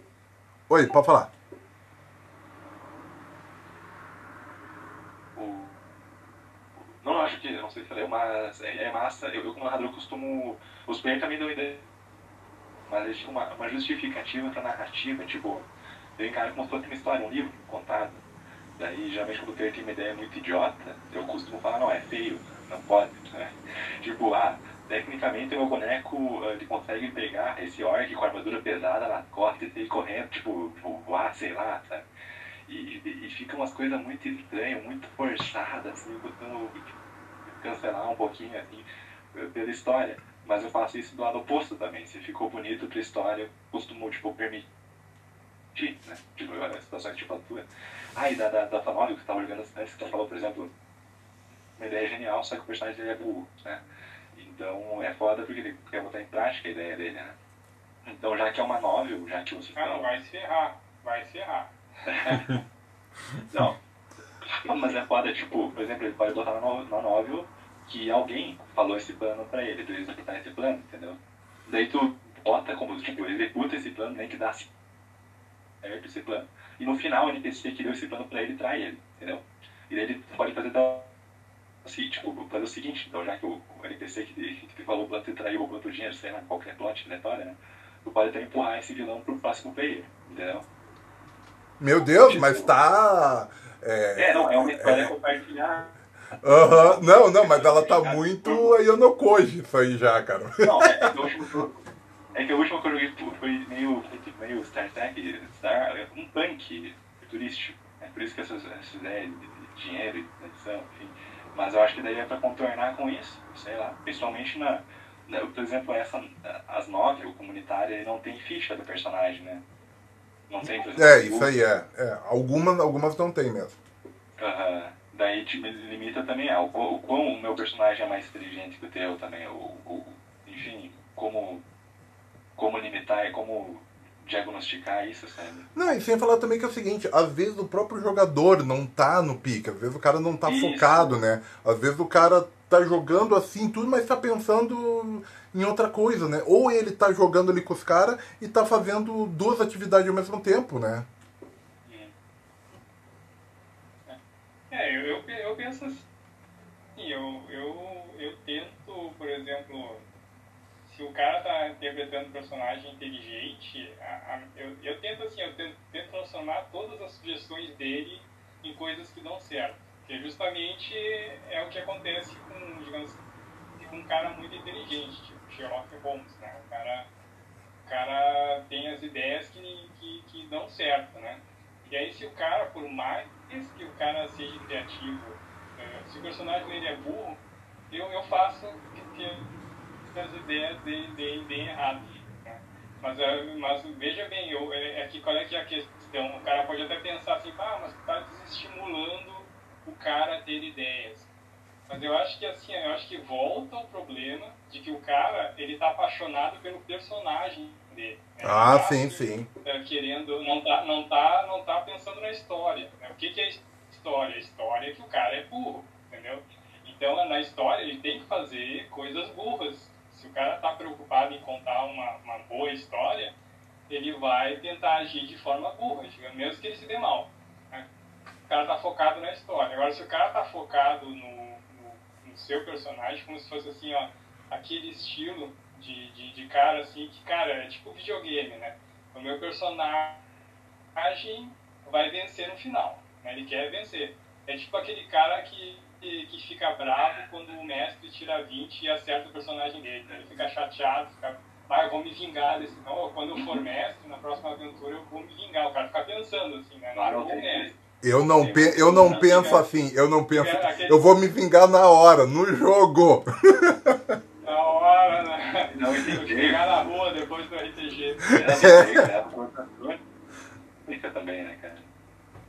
Oi, pode falar. Não acho que, não sei se falei, mas é, é massa. Eu, eu como narrador costumo. Os players também dão ideia. Mas tinham uma, uma justificativa pra narrativa, tipo, eu encaro como se fosse uma história, um livro contado. Daí, geralmente, quando o player tem uma ideia muito idiota, eu costumo falar, não, é feio, não pode. Né? Tipo, ah, tecnicamente o meu boneco ele consegue pegar esse orc com armadura pesada nas costas e sair correndo, tipo, voar, sei lá, sabe? E, e, e fica umas coisas muito estranhas, muito forçadas, assim, eu costumo cancelar um pouquinho, assim, pela história. Mas eu faço isso do lado oposto também. Se ficou bonito pra história, eu costumo, tipo, permitir, né? Tipo, a situação tipo a tua. Ah, e da, da, da Famóvel que você tava jogando antes, que você falou, por exemplo, uma ideia genial, só que o personagem dele é burro, né? Então é foda porque ele quer botar em prática a ideia dele, né? Então já que é uma novel, já que você ah, não, vai se ferrar, vai se ferrar. Não. Mas é foda, tipo, por exemplo, ele pode botar na novel que alguém falou esse plano pra ele, pra ele executar esse plano, entendeu? Daí tu bota como, tipo, executa esse plano, nem que dá certo esse plano. E no final o NPC que deu esse plano pra ele trai ele, entendeu? E daí ele pode fazer da assim, tipo, fazer o seguinte, então já que o, o NPC que, que falou o te traiu ou o dinheiro, sei lá, qualquer plot aleatória, né? Tu pode até empurrar esse vilão pro próximo player, entendeu? Meu Deus, mas tá. É, é não, é uma história é... compartilhada. Uhum. Não, não, mas ela tá muito aí eu não coge isso aí já, cara. Não, é, é, que o último, é que o último que eu joguei foi meio, meio Star Trek, Star, um punk turístico. É por isso que essas, essas ideias de dinheiro e edição, enfim. Mas eu acho que daí é pra contornar com isso, sei lá, principalmente na. na por exemplo, essa, as novel comunitárias não tem ficha do personagem, né? Não tem, por exemplo, É, isso aí é. é. Algumas, algumas não tem mesmo. Aham. Uhum daí te limita também ao o, o quão o meu personagem é mais inteligente que o teu também, o, o, enfim, como, como limitar e como diagnosticar isso, sabe? Não, e sem falar também que é o seguinte, às vezes o próprio jogador não tá no pique, às vezes o cara não tá isso. focado, né? Às vezes o cara tá jogando assim tudo, mas tá pensando em outra coisa, né? Ou ele tá jogando ali com os caras e tá fazendo duas atividades ao mesmo tempo, né? É, eu, eu, eu penso assim, eu, eu, eu tento, por exemplo, se o cara tá interpretando um personagem inteligente, a, a, eu, eu tento assim, eu tento, tento, transformar todas as sugestões dele em coisas que dão certo. Que justamente é o que acontece com, digamos com um cara muito inteligente, tipo Sherlock Holmes, né? O cara, o cara tem as ideias que, que, que dão certo, né? E aí se o cara, por mais que o cara seja criativo, é, se o personagem dele é burro, eu, eu faço que as ideias dele deem bem erradas. Né? Mas, é, mas veja bem, eu, é, é, que qual é que é a questão? O cara pode até pensar assim, ah, mas está desestimulando o cara a ter ideias. Mas eu acho que assim, eu acho que volta ao problema de que o cara, ele tá apaixonado pelo personagem dele. Né? Ah, tá, sim, sim. Tá querendo, não tá, não tá, não tá pensando na história. Né? O que, que é história? A história é que o cara é burro, entendeu? Então, na história, ele tem que fazer coisas burras. Se o cara tá preocupado em contar uma, uma boa história, ele vai tentar agir de forma burra, mesmo que ele se dê mal. Né? O cara tá focado na história. Agora, se o cara tá focado no seu personagem como se fosse assim, ó, aquele estilo de, de, de cara assim, que, cara, é tipo videogame, né? O meu personagem vai vencer no final, né? Ele quer vencer. É tipo aquele cara que, que, fica bravo quando o mestre tira 20 e acerta o personagem dele. Né? Ele fica chateado, fica, ah, eu vou me vingar desse. Não, quando eu for mestre, na próxima aventura eu vou me vingar. O cara fica pensando assim, né? Não, eu vou mestre. Eu não, pe eu não penso assim, eu não penso. Eu vou me vingar na hora, no jogo. Na hora, né? Não entendi. Vingar na rua depois do RPG. Fica também, né, cara?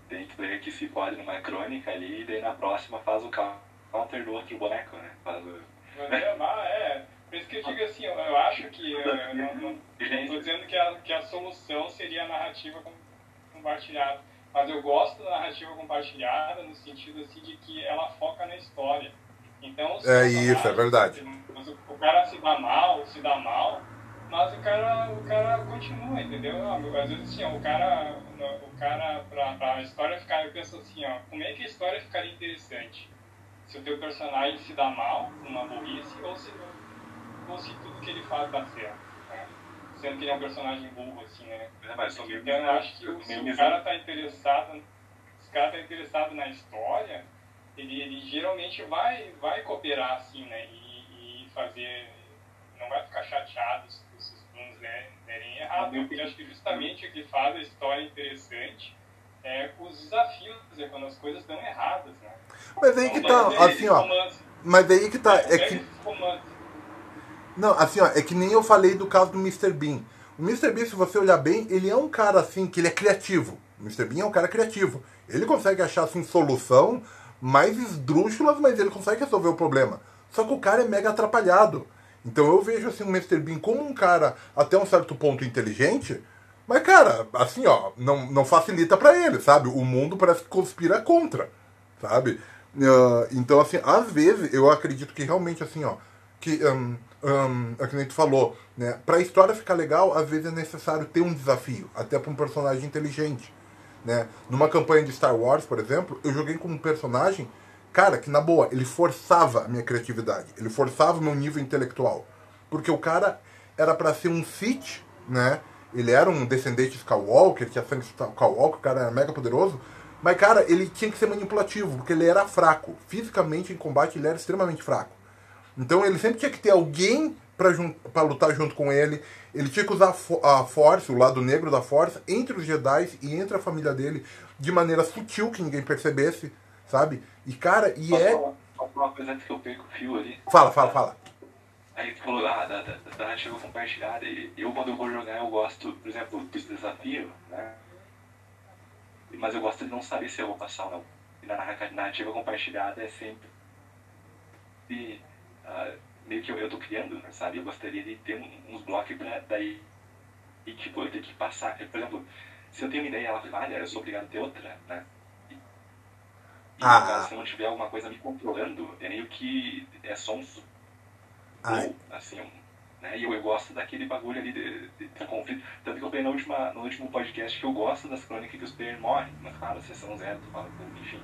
Tem que ver que se pode numa crônica ali e daí na próxima faz o counter do outro boneco, né? Faz o. É, por isso que eu digo assim, eu acho que. Eu não, não, não tô dizendo que a, que a solução seria a narrativa compartilhada mas eu gosto da narrativa compartilhada no sentido assim de que ela foca na história. Então, é isso, é verdade. O cara se dá mal, se dá mal, mas o cara, o cara continua, entendeu? Às vezes assim, o cara, o cara pra, pra história ficar, eu penso assim, ó, como é que a história ficaria interessante? Se o teu personagem se dá mal, uma burrice, ou se, ou se tudo que ele faz dá certo sendo que ele é um personagem burro, assim, né? É, mas então eu acho que o, se o cara tá interessado, se o cara tá interessado na história, ele, ele geralmente vai, vai cooperar, assim, né? E, e fazer, não vai ficar chateado se os planos derem errado. Eu acho que justamente o que faz a história interessante é os desafios, é quando as coisas dão erradas, né? Mas aí que então, tá, assim, ó. Romance. Mas aí que tá, é, é que... Romance não, assim, ó, é que nem eu falei do caso do Mr. Bean. O Mr. Bean, se você olhar bem, ele é um cara assim, que ele é criativo. O Mr. Bean é um cara criativo. Ele consegue achar assim solução mais esdrúxulas, mas ele consegue resolver o problema. Só que o cara é mega atrapalhado. Então eu vejo assim o Mr. Bean como um cara até um certo ponto inteligente, mas cara, assim, ó, não, não facilita para ele, sabe? O mundo parece que conspira contra, sabe? Uh, então assim, às vezes eu acredito que realmente assim, ó, que um, um, é que nem tu falou, né? Pra história ficar legal, às vezes é necessário ter um desafio, até para um personagem inteligente, né? Numa campanha de Star Wars, por exemplo, eu joguei com um personagem cara, que na boa, ele forçava a minha criatividade, ele forçava o meu nível intelectual. Porque o cara era para ser um Sith, né? Ele era um descendente de Skywalker, tinha sangue Skywalker, o cara era mega poderoso. Mas, cara, ele tinha que ser manipulativo, porque ele era fraco. Fisicamente, em combate, ele era extremamente fraco. Então, ele sempre tinha que ter alguém para lutar junto com ele. Ele tinha que usar a Force, o lado negro da Força, entre os Jedi e entre a família dele, de maneira sutil, que ninguém percebesse, sabe? E, cara, e Posso é. Falar, posso falar uma coisa antes que eu perco o fio ali? Fala, fala, fala. Aí tu falou ah, da, da, da narrativa compartilhada. E eu, quando eu vou jogar, eu gosto, por exemplo, desse desafio, né? Mas eu gosto de não saber se eu vou passar ou não. E na narra- narrativa compartilhada é sempre. de, ah, meio que eu, eu tô criando, né, sabe? Eu gostaria de ter um- uns blocos pra daí. E tipo, eu ter que passar. Por exemplo, se eu tenho uma ideia e ela falha, eu sou obrigado a ter outra, né? E, Ah. caso, se eu não tiver alguma coisa me controlando, é meio que. É só um Ai. assim, um, né? E eu, eu gosto daquele bagulho ali de, de, de conflito. Tanto que eu falei na última, no último podcast que eu gosto das crônicas que os players morrem. Mas claro, sessão zero, tu fala, enfim,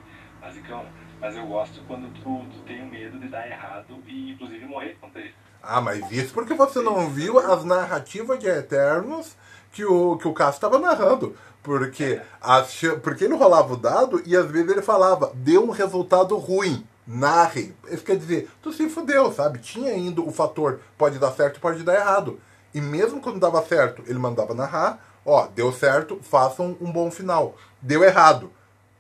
basicão. Mas eu gosto quando tu, tu tem medo de dar errado e inclusive morrer contra ele. Ah, mas isso porque você não viu as narrativas de Eternos que o, que o Cássio estava narrando. Porque, as, ch- porque ele rolava o dado e às vezes ele falava, deu um resultado ruim, narre. Isso quer dizer, tu se fudeu, sabe? Tinha ainda o fator pode dar certo pode dar errado. E mesmo quando dava certo, ele mandava narrar, ó, deu certo, façam um bom final. Deu errado,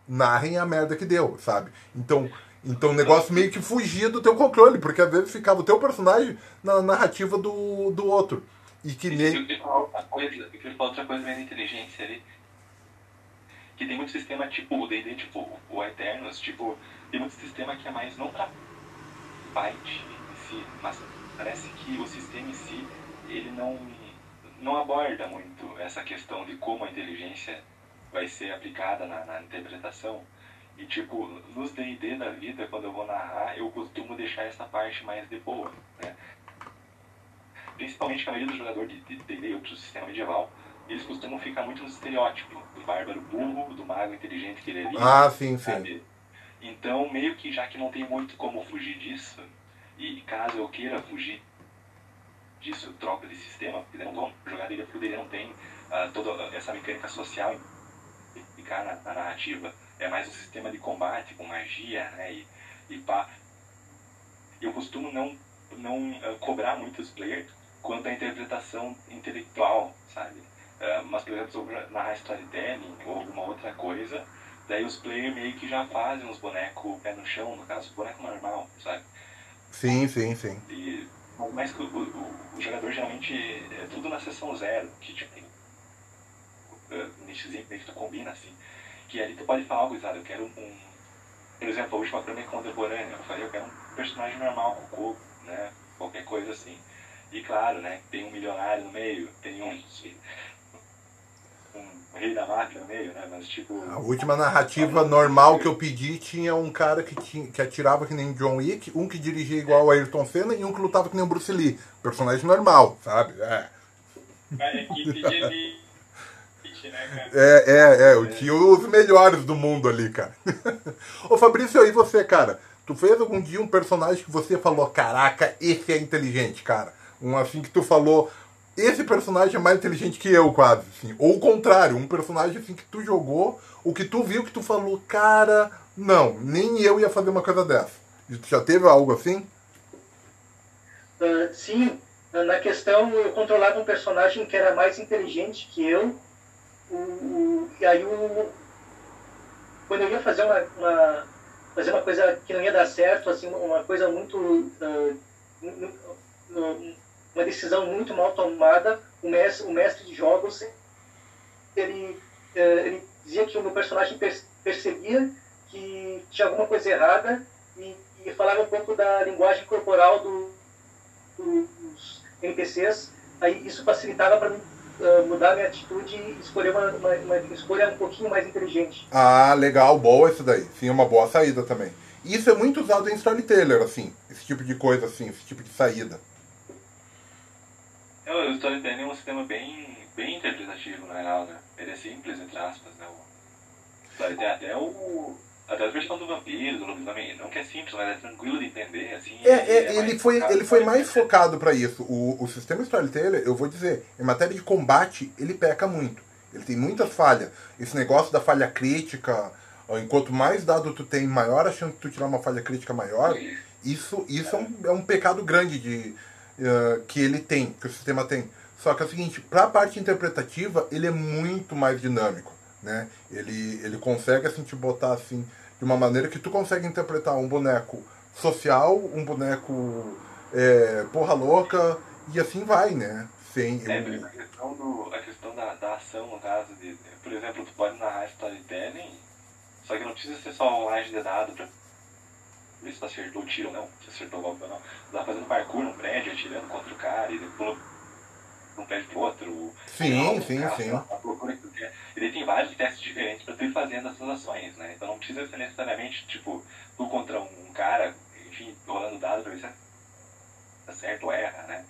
narrem a merda que deu, sabe? Então, então o negócio meio que fugia do teu controle, porque às vezes ficava o teu personagem na narrativa do, do outro. E que Eu nem. queria falar outra coisa, eu queria falar outra coisa meio inteligência ali. Que tem muito sistema tipo o D&D, tipo o Eternos, tipo, tem muito sistema que é mais não pra fight em si, mas parece que o sistema em si, ele não, não aborda muito essa questão de como a inteligência vai ser aplicada na, na interpretação. E tipo, nos D&D da vida, quando eu vou narrar, eu costumo deixar essa parte mais de boa, né? principalmente que a maioria dos jogadores de D&D ou do sistema medieval, eles costumam ficar muito no estereótipo do bárbaro burro, do mago inteligente que ele é ali, Ah, sim, sim. sabe? Então, meio que já que não tem muito como fugir disso, e caso eu queira fugir disso, eu troco de sistema, porque não vou jogar D&D porque ele não tem ah, toda essa mecânica social na, na narrativa. É mais um sistema de combate com magia, né? E, e pá. Eu costumo não, não ah, cobrar muito os players quanto à interpretação intelectual, sabe? Ah, mas, por exemplo, sobre narrar storytelling ou alguma outra coisa, daí os players meio que já fazem uns bonecos pé no chão, no caso, boneco normal, sabe? Sim, sim, sim. E, mas o, o, o jogador geralmente é tudo na sessão zero, que tipo, uh, nichozinho que tu combina assim. Que ali tu pode falar algo, sabe? Eu quero um. Por exemplo, a última crônica contemporânea, eu falei, eu quero um personagem normal, cocô, né? Qualquer coisa assim. E claro, né? Tem um milionário no meio, tem um. Um rei da máfia no meio, né? Mas tipo. A última narrativa normal que eu pedi tinha um cara que, tinha, que atirava que nem John Wick, um que dirigia igual a Ayrton Senna e um que lutava que nem o Bruce Lee. Personagem normal, sabe? É, A equipe de né, cara? é, é, é eu tinha os melhores do mundo ali, cara. Ô Fabrício, e você, cara? Tu fez algum dia um personagem que você falou, caraca, esse é inteligente, cara? Um assim que tu falou, esse personagem é mais inteligente que eu, quase, assim. Ou o contrário, um personagem assim que tu jogou, o que tu viu que tu falou, cara, não, nem eu ia fazer uma coisa dessa. E tu já teve algo assim? Ah, sim, ah, na questão eu controlava um personagem que era mais inteligente que eu. O, e aí o, quando eu ia fazer uma, uma- fazer uma coisa que não ia dar certo, assim, uma coisa muito mu- mu- uma decisão muito mal tomada, o mestre, o mestre de jogos ele, eh, ele dizia que o meu personagem per- percebia que tinha alguma coisa errada e, e falava um pouco da linguagem corporal do, dos NPCs, aí isso facilitava para mim uh, mudar minha atitude e escolher uma, uma, uma escolha um pouquinho mais inteligente. Ah, legal, boa isso daí. Sim, é uma boa saída também. Isso é muito usado em storyteller, assim, esse tipo de coisa, assim, esse tipo de saída. É, o storytelling é um sistema bem, bem interpretativo, na real, né? Ele é simples, entre aspas, né? O storytelling, até o, Até a questão do vampiro, do lobisomem, não que é simples, mas é tranquilo de entender, assim. É, é ele, foi, ele foi mais focado para isso. O, o sistema Storyteller, eu vou dizer, em matéria de combate, ele peca muito. Ele tem muitas falhas. Esse negócio da falha crítica, enquanto mais dado tu tem, maior a chance de tu tirar uma falha crítica maior. Isso, isso é, um, é um pecado grande de, uh, que ele tem, que o sistema tem. Só que é o seguinte, para a parte interpretativa, ele é muito mais dinâmico né? Ele, ele consegue assim, te botar assim de uma maneira que tu consegue interpretar um boneco social, um boneco é, porra louca e assim vai, né? Sem, é, eu... a questão, do, a questão da, da ação, no caso, de, por exemplo, tu pode narrar storytelling, só que não precisa ser só um de dado pra ver se tu acertou o tiro ou não, se acertou o golpe ou não. Tu tá fazendo parkour num prédio, atirando contra o cara e depois um pé pro outro. Sim, sim, sim. A procura que tu quer. Ele tem vários testes diferentes para tu ir fazendo essas ações, né? Então não precisa ser necessariamente, tipo, tu contra um cara, enfim, rolando dados pra ver se tá certo ou erra, né?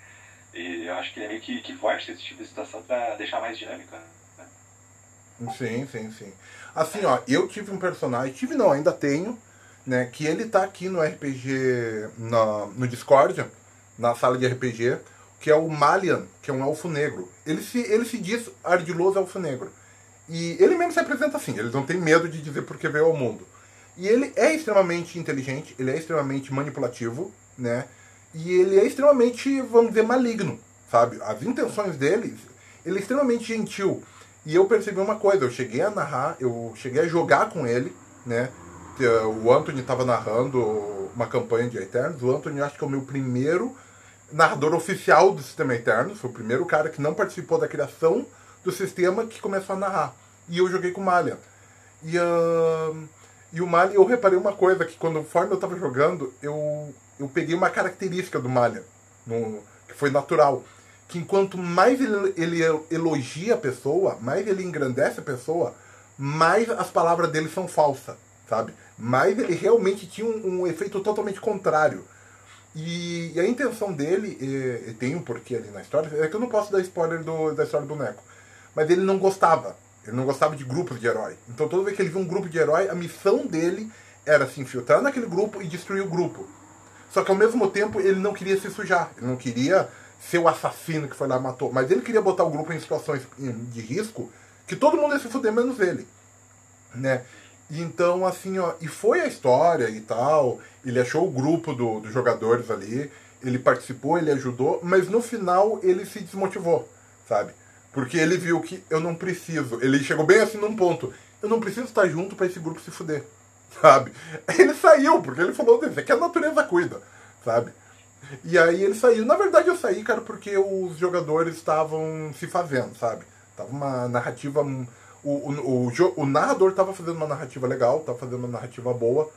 E eu acho que é meio que, que forte esse tipo de situação para deixar mais dinâmica. Né? Sim, sim, sim. Assim, ó, eu tive um personagem, tive não, ainda tenho, né? Que ele tá aqui no RPG, na, no Discord, na sala de RPG que é o Malian, que é um elfo negro. Ele se, ele se diz ardiloso elfo negro. E ele mesmo se apresenta assim, ele não tem medo de dizer porque veio ao mundo. E ele é extremamente inteligente, ele é extremamente manipulativo, né? E ele é extremamente, vamos dizer, maligno, sabe? As intenções dele, ele é extremamente gentil. E eu percebi uma coisa, eu cheguei a narrar, eu cheguei a jogar com ele, né? O Anthony estava narrando uma campanha de Eternos. O Anthony acho que é o meu primeiro narrador oficial do Sistema Eterno, foi o primeiro cara que não participou da criação do sistema que começou a narrar. E eu joguei com Malha. E, uh, e o Malha, eu reparei uma coisa, que quando conforme eu estava jogando, eu, eu peguei uma característica do Malha, no, que foi natural. Que enquanto mais ele, ele elogia a pessoa, mais ele engrandece a pessoa, mais as palavras dele são falsas, sabe? Mais ele realmente tinha um, um efeito totalmente contrário. E, e, a intenção dele, e, e, tem um porquê ali na história, é que eu não posso dar spoiler do, da história do boneco. Mas ele não gostava. Ele não gostava de grupos de herói. Então toda vez que ele viu um grupo de herói, a missão dele era se infiltrar naquele grupo e destruir o grupo. Só que ao mesmo tempo ele não queria se sujar. Ele não queria ser o assassino que foi lá e matou. Mas ele queria botar o grupo em situações de risco que todo mundo ia se fuder menos ele. Né? Então, assim, ó, e foi a história e tal. Ele achou o grupo do, dos jogadores ali, ele participou, ele ajudou, mas no final ele se desmotivou, sabe? Porque ele viu que eu não preciso. Ele chegou bem assim num ponto. Eu não preciso estar junto para esse grupo se fuder, sabe? Ele saiu, porque ele falou, isso que a natureza cuida, sabe? E aí ele saiu. Na verdade eu saí, cara, porque os jogadores estavam se fazendo, sabe? Tava uma narrativa o, o, o, o narrador estava fazendo uma narrativa legal, estava fazendo uma narrativa boa.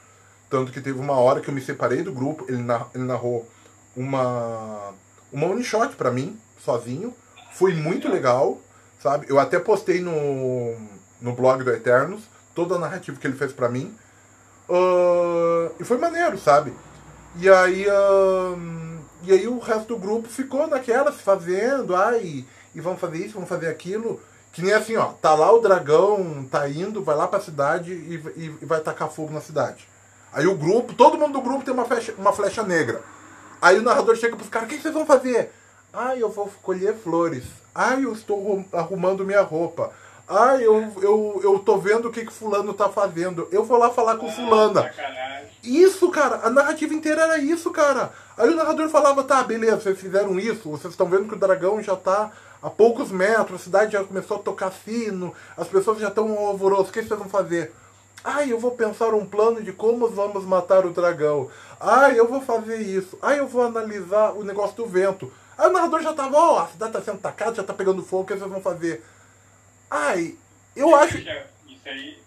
Tanto que teve uma hora que eu me separei do grupo, ele, ele narrou uma, uma one shot pra mim, sozinho. Foi muito legal, sabe? Eu até postei no, no blog do Eternos toda a narrativa que ele fez pra mim. Uh, e foi maneiro, sabe? E aí, uh, e aí o resto do grupo ficou naquela, se fazendo, ai, e vamos fazer isso, vamos fazer aquilo. Que nem assim, ó, tá lá o dragão, tá indo, vai lá pra cidade e, e, e vai tacar fogo na cidade. Aí o grupo, todo mundo do grupo tem uma flecha, uma flecha negra. Aí o narrador chega pros caras, o que vocês vão fazer? Ah, eu vou colher flores. Ah, eu estou arrumando minha roupa. Ah, eu, eu, eu tô vendo o que, que fulano tá fazendo. Eu vou lá falar com ah, fulana. Isso, cara, a narrativa inteira era isso, cara. Aí o narrador falava, tá, beleza, vocês fizeram isso, vocês estão vendo que o dragão já tá a poucos metros, a cidade já começou a tocar fino, as pessoas já estão alvoroço, o que vocês vão fazer? Ai, eu vou pensar um plano de como vamos matar o dragão. Ai, eu vou fazer isso. Ai, eu vou analisar o negócio do vento. Aí o narrador já tava, ó, oh, a cidade tá sendo tacada, já tá pegando fogo, o que vocês vão fazer? Ai, eu acho. Isso aí.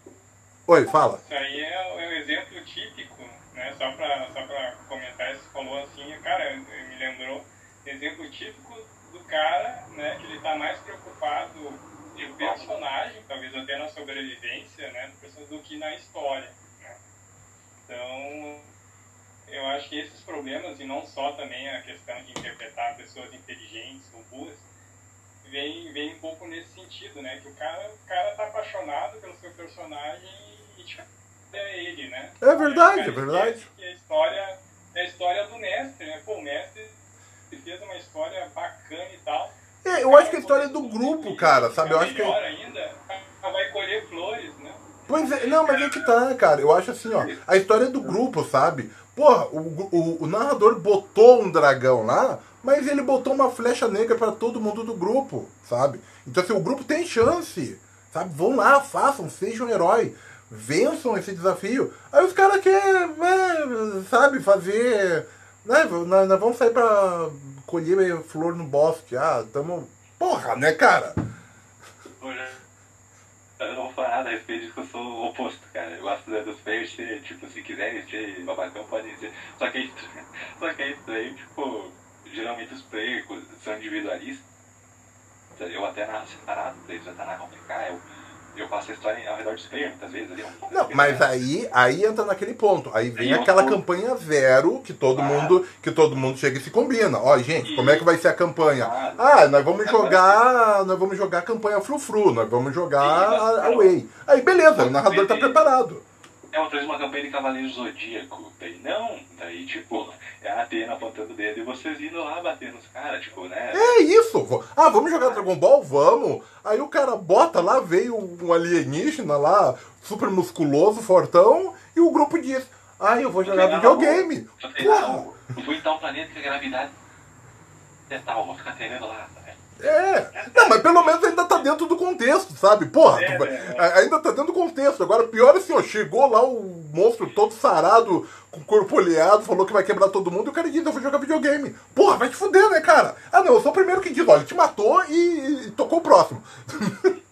Oi, fala. Isso aí é, é um exemplo típico, né? Só pra, só pra comentar, você falou assim, cara, me lembrou exemplo típico do cara, né, que ele está mais preocupado personagem, talvez até na sobrevivência, né, do que na história. Né? Então, eu acho que esses problemas, e não só também a questão de interpretar pessoas inteligentes ou boas, vem, vem um pouco nesse sentido, né, que o cara, o cara tá apaixonado pelo seu personagem e, tipo, é ele, né? É verdade, é verdade. Que a história é a história do mestre, né? Pô, o mestre fez uma história bacana e tal. É, eu acho que a história é do grupo, cara, sabe? Eu acho que. Ainda, vai colher flores, né? Pois é, não, mas é que tá, cara. Eu acho assim, ó. A história é do grupo, sabe? Porra, o, o, o narrador botou um dragão lá, mas ele botou uma flecha negra pra todo mundo do grupo, sabe? Então, assim, o grupo tem chance, sabe? Vão lá, façam, sejam um herói, vençam esse desafio. Aí os caras querem, né, sabe, fazer. Né, nós, nós vamos sair pra colher flor no bosque. Ah, tamo. Porra, né, cara? Eu não vou falar a respeito disso, que eu sou o oposto, cara. Eu gosto dos ser, tipo, se quiserem ser babacão, podem ser. Só que aí, só que aí, daí, tipo, geralmente os players são individualistas. Eu até narro separado, eles até pra cá, eu, eu passo a história ao redor dos players, muitas vezes. Ali, Não, mas aí, aí entra naquele ponto. Aí vem Aí aquela campanha zero que todo Ah. mundo que todo mundo chega e se combina. Ó, gente, como é que vai ser a campanha? Ah. Ah, nós vamos jogar, nós vamos jogar a campanha frufru, nós vamos jogar a, a Way. Aí beleza, o narrador tá preparado. É, trouxe uma campanha de Cavaleiro Zodíaco. Daí, não, daí, tipo, é a Atena apontando o dedo e vocês indo lá bater nos caras, tipo, né? É isso. Ah, vamos jogar Dragon Ball? Vamos. Aí o cara bota lá, veio um alienígena lá, super musculoso, fortão, e o grupo diz: Ah, eu vou jogar videogame. Eu vou entrar um planeta que a gravidade é tal, vou ficar treinando lá. É. Não, mas pelo menos ainda tá dentro do contexto, sabe? Porra, É, tu é, ainda tá dentro do contexto. Agora, pior é assim, ó, chegou lá o monstro todo sarado, com o corpo oleado, falou que vai quebrar todo mundo, e o cara diz, eu vou jogar videogame. Porra, vai te fuder, né, cara? Ah, não, eu sou o primeiro que diz, olha, te matou e, e tocou o próximo.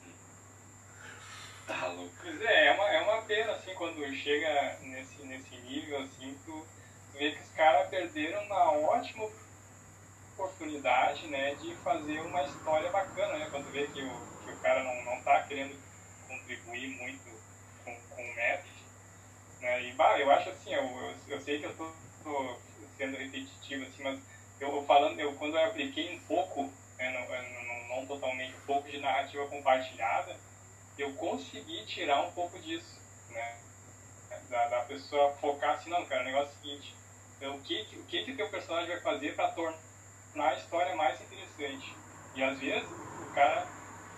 Tá louco. É, é uma, é uma pena, assim, quando chega nesse, nesse nível, assim, tu vê que os caras perderam uma ótima oportunidade, né, de fazer uma história bacana, né, quando vê que o, que o cara não, não tá querendo contribuir muito com, com o método, né, e, bah, eu acho assim, eu, eu, eu sei que eu tô, tô sendo repetitivo, assim, mas eu, falando, eu, quando eu apliquei um pouco, né, não, não, totalmente, um pouco de narrativa compartilhada, eu consegui tirar um pouco disso, né? Da, da pessoa focar assim, não, cara, o negócio é o seguinte, então, o que, o que que teu personagem vai fazer para tornar a história mais interessante? E às vezes o cara,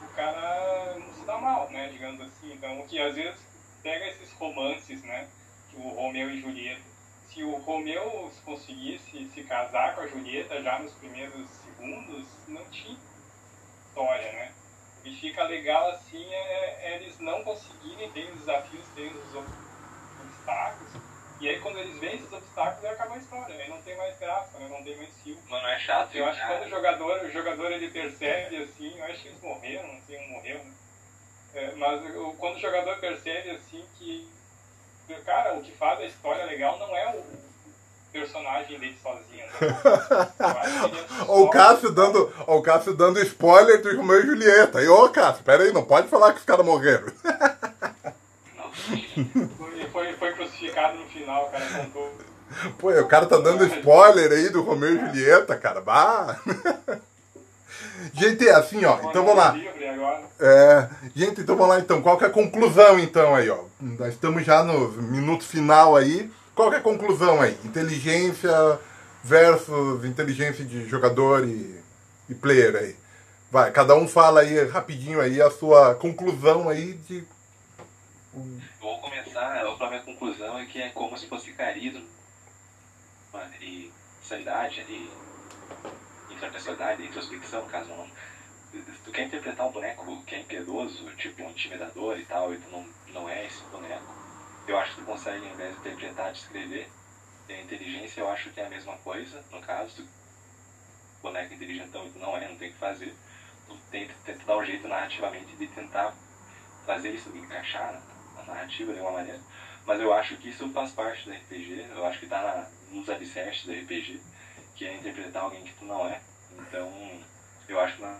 o cara não se dá mal, né, digamos assim. Então, o que às vezes pega esses romances, né, o Romeu e Julieta. Se o Romeu conseguisse se casar com a Julieta já nos primeiros segundos, não tinha história, né? O que fica legal assim é, é eles não conseguirem, tem os desafios, tem os ob- obstáculos, e aí quando eles vencem esses obstáculos, aí acaba a história, aí não tem mais graça, né? não tem mais fio. Mano, é chato. Eu acho que quando o jogador, o jogador ele percebe assim, eu acho que eles morreram, não sei, um morreu, né? É, mas o- quando o jogador percebe assim que, cara, o que faz a história legal não é o personagem dele sozinho. Né? É o Cássio dando, ó, o Cássio dando spoiler do Romeu e Julieta. E, ô, Cássio, pera aí, não pode falar que os caras morreram. Não. Foi, foi, foi no final, cara contou. Pô, o cara tá dando spoiler aí do Romeu e Julieta, cara. Bah. Gente, é assim, ó. Então vamos lá. É, gente, então vamos lá então. Qual que é a conclusão então aí, ó? Nós estamos já no minuto final aí. Qual que é a conclusão aí? Inteligência versus inteligência de jogador e, e player aí. Vai, cada um fala aí rapidinho aí a sua conclusão aí de. Vou começar, vou falar minha conclusão é que é como se fosse carisma mano, e sanidade ali, interpessoalidade, introspecção, caso não. Tu quer interpretar um boneco que é impiedoso, tipo um intimidador e tal, e tu não, não é esse boneco, eu acho que tu consegue, ao invés de interpretar, descrever. E a inteligência eu acho que é a mesma coisa, no caso, tu boneco inteligentão e tu não é, não tem o que fazer. Tu tenta, tenta dar um jeito narrativamente de tentar fazer isso encaixar na, na narrativa de uma maneira. Mas eu acho que isso faz parte do RPG, eu acho que tá na, nos alicerces do RPG, que é interpretar alguém que tu não é. Então, eu acho que o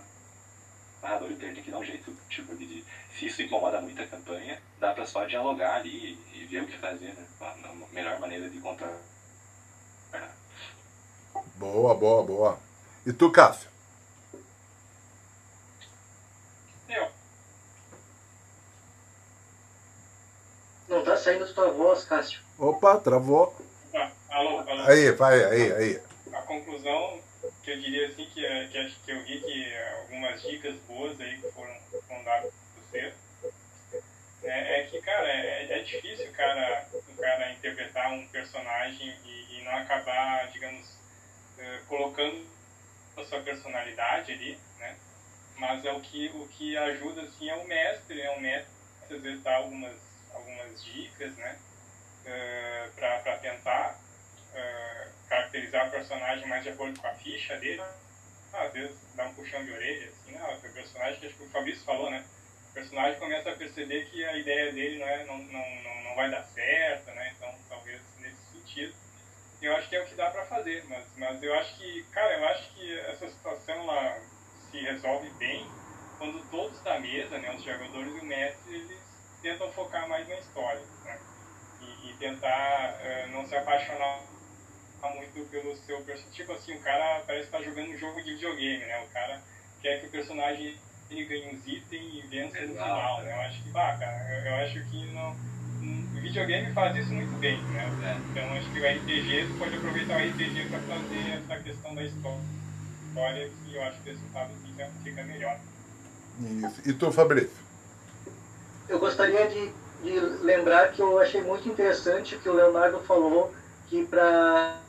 narrador tem que dar um jeito, tipo, de, se isso incomoda muito a campanha, dá pra só dialogar ali e, e ver o que fazer, né? A melhor maneira de contar. Boa, boa, boa. E tu, Cássio? Eu, Não tá saindo tua voz, Cássio. Opa, travou. Ah, alô, alô. Aí, vai, aí, aí. A conclusão que eu diria assim, que, é- que acho que eu vi que algumas dicas boas aí que foram, foram dadas por você, né, é que, cara, é, é difícil o cara, o cara interpretar um personagem e, e não acabar, digamos, eh, colocando a sua personalidade ali, né? Mas é o que, o que ajuda, assim, é o mestre, né? O mestre, às vezes, dá algumas, algumas dicas, né? para tentar eh, caracterizar o personagem mais de acordo com a ficha dele. Ah, às vezes dá um puxão de orelha, assim, não, o personagem, acho que o Fabrício falou, né? O personagem começa a perceber que a ideia dele não, é, não, não, não, não vai dar certo, né? Então, talvez nesse sentido. Eu acho que é o que dá para fazer, mas, mas eu acho que, cara, eu acho que essa situação ela se resolve bem quando todos da mesa, né, os jogadores e o mestre, eles tentam focar mais na história, né? E, e tentar eh, não se apaixonar muito pelo seu personagem. Tipo assim, o cara parece estar jogando um jogo de videogame, né? O cara quer que o personagem ele ganhe uns itens e vença no final, né? Eu acho que, bah, cara, eu, eu acho que não... O videogame faz isso muito bem, né? É. Então acho que o RPG, tu pode aproveitar o RPG para fazer essa questão da história, que eu acho que o resultado fica, fica melhor. Isso. E tu, Fabrício? Eu gostaria de, de lembrar que eu achei muito interessante o que o Leonardo falou, que para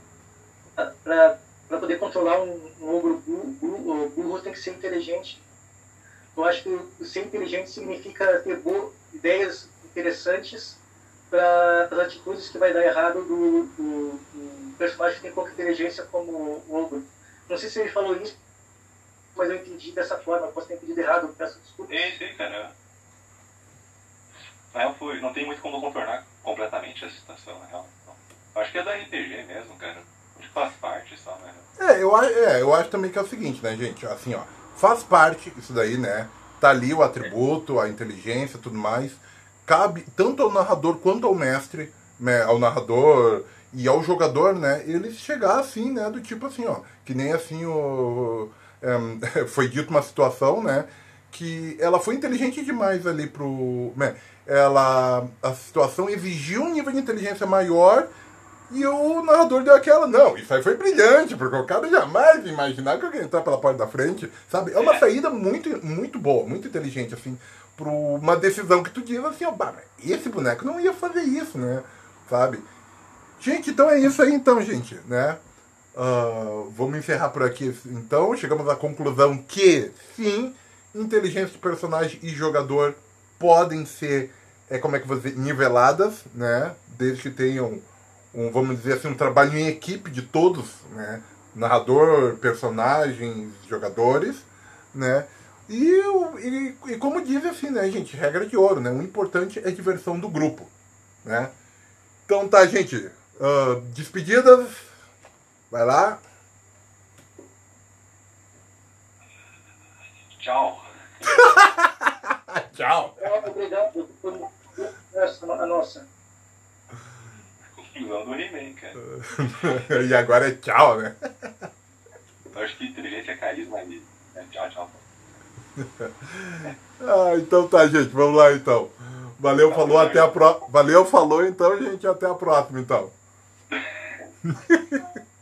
poder controlar um, um ogro burro, o burro tem que ser inteligente. Eu acho que ser inteligente significa ter boas ideias interessantes para as atitudes que vai dar errado do, do, do personagem que tem pouca inteligência como o ogro. Não sei se ele falou isso, mas eu entendi dessa forma. Posso ter entendido errado, peço desculpas. Sim, sim, cara. Real, foi, não tem muito como contornar completamente a situação, na real. Acho que é da RPG mesmo, cara. Acho que faz parte só, né? É eu, é, eu acho também que é o seguinte, né, gente? Assim, ó, faz parte isso daí, né? Tá ali o atributo, a inteligência, tudo mais. Cabe tanto ao narrador quanto ao mestre, né, ao narrador e ao jogador, né? Eles chegar assim, né? Do tipo assim, ó, que nem assim o em, foi dito uma situação, né? Que ela foi inteligente demais ali pro, né? Ela a situação exigiu um nível de inteligência maior e o narrador deu aquela, não, isso aí foi brilhante, porque o cara jamais imaginar que ia entrar pela porta da frente, sabe? É uma saída muito, muito boa, muito inteligente, assim, pra uma decisão que tu diz assim, ó, bah, esse boneco não ia fazer isso, né? Sabe? Gente, então é isso aí então, gente, né? Ah, vamos encerrar por aqui, então. Chegamos à conclusão que, sim, inteligência de personagem e jogador podem ser, é, como é que você niveladas, né? Desde que tenham um, vamos dizer assim, um trabalho em equipe de todos, né? Narrador, personagens, jogadores, né? E, e, e como diz assim, né, gente, regra de ouro, né? O importante é a diversão do grupo, né? Então tá, gente. ah, despedidas. Vai lá. Tchau. Tchau. Obrigado. Essa a nossa. Conclusão do He-Man, cara. e agora é tchau, né? Eu acho que inteligência é carisma ali. É, tchau, tchau. Ah, então tá, gente. Vamos lá então. Valeu, falou, até a próxima. Valeu, falou, então, gente. Até a próxima, então.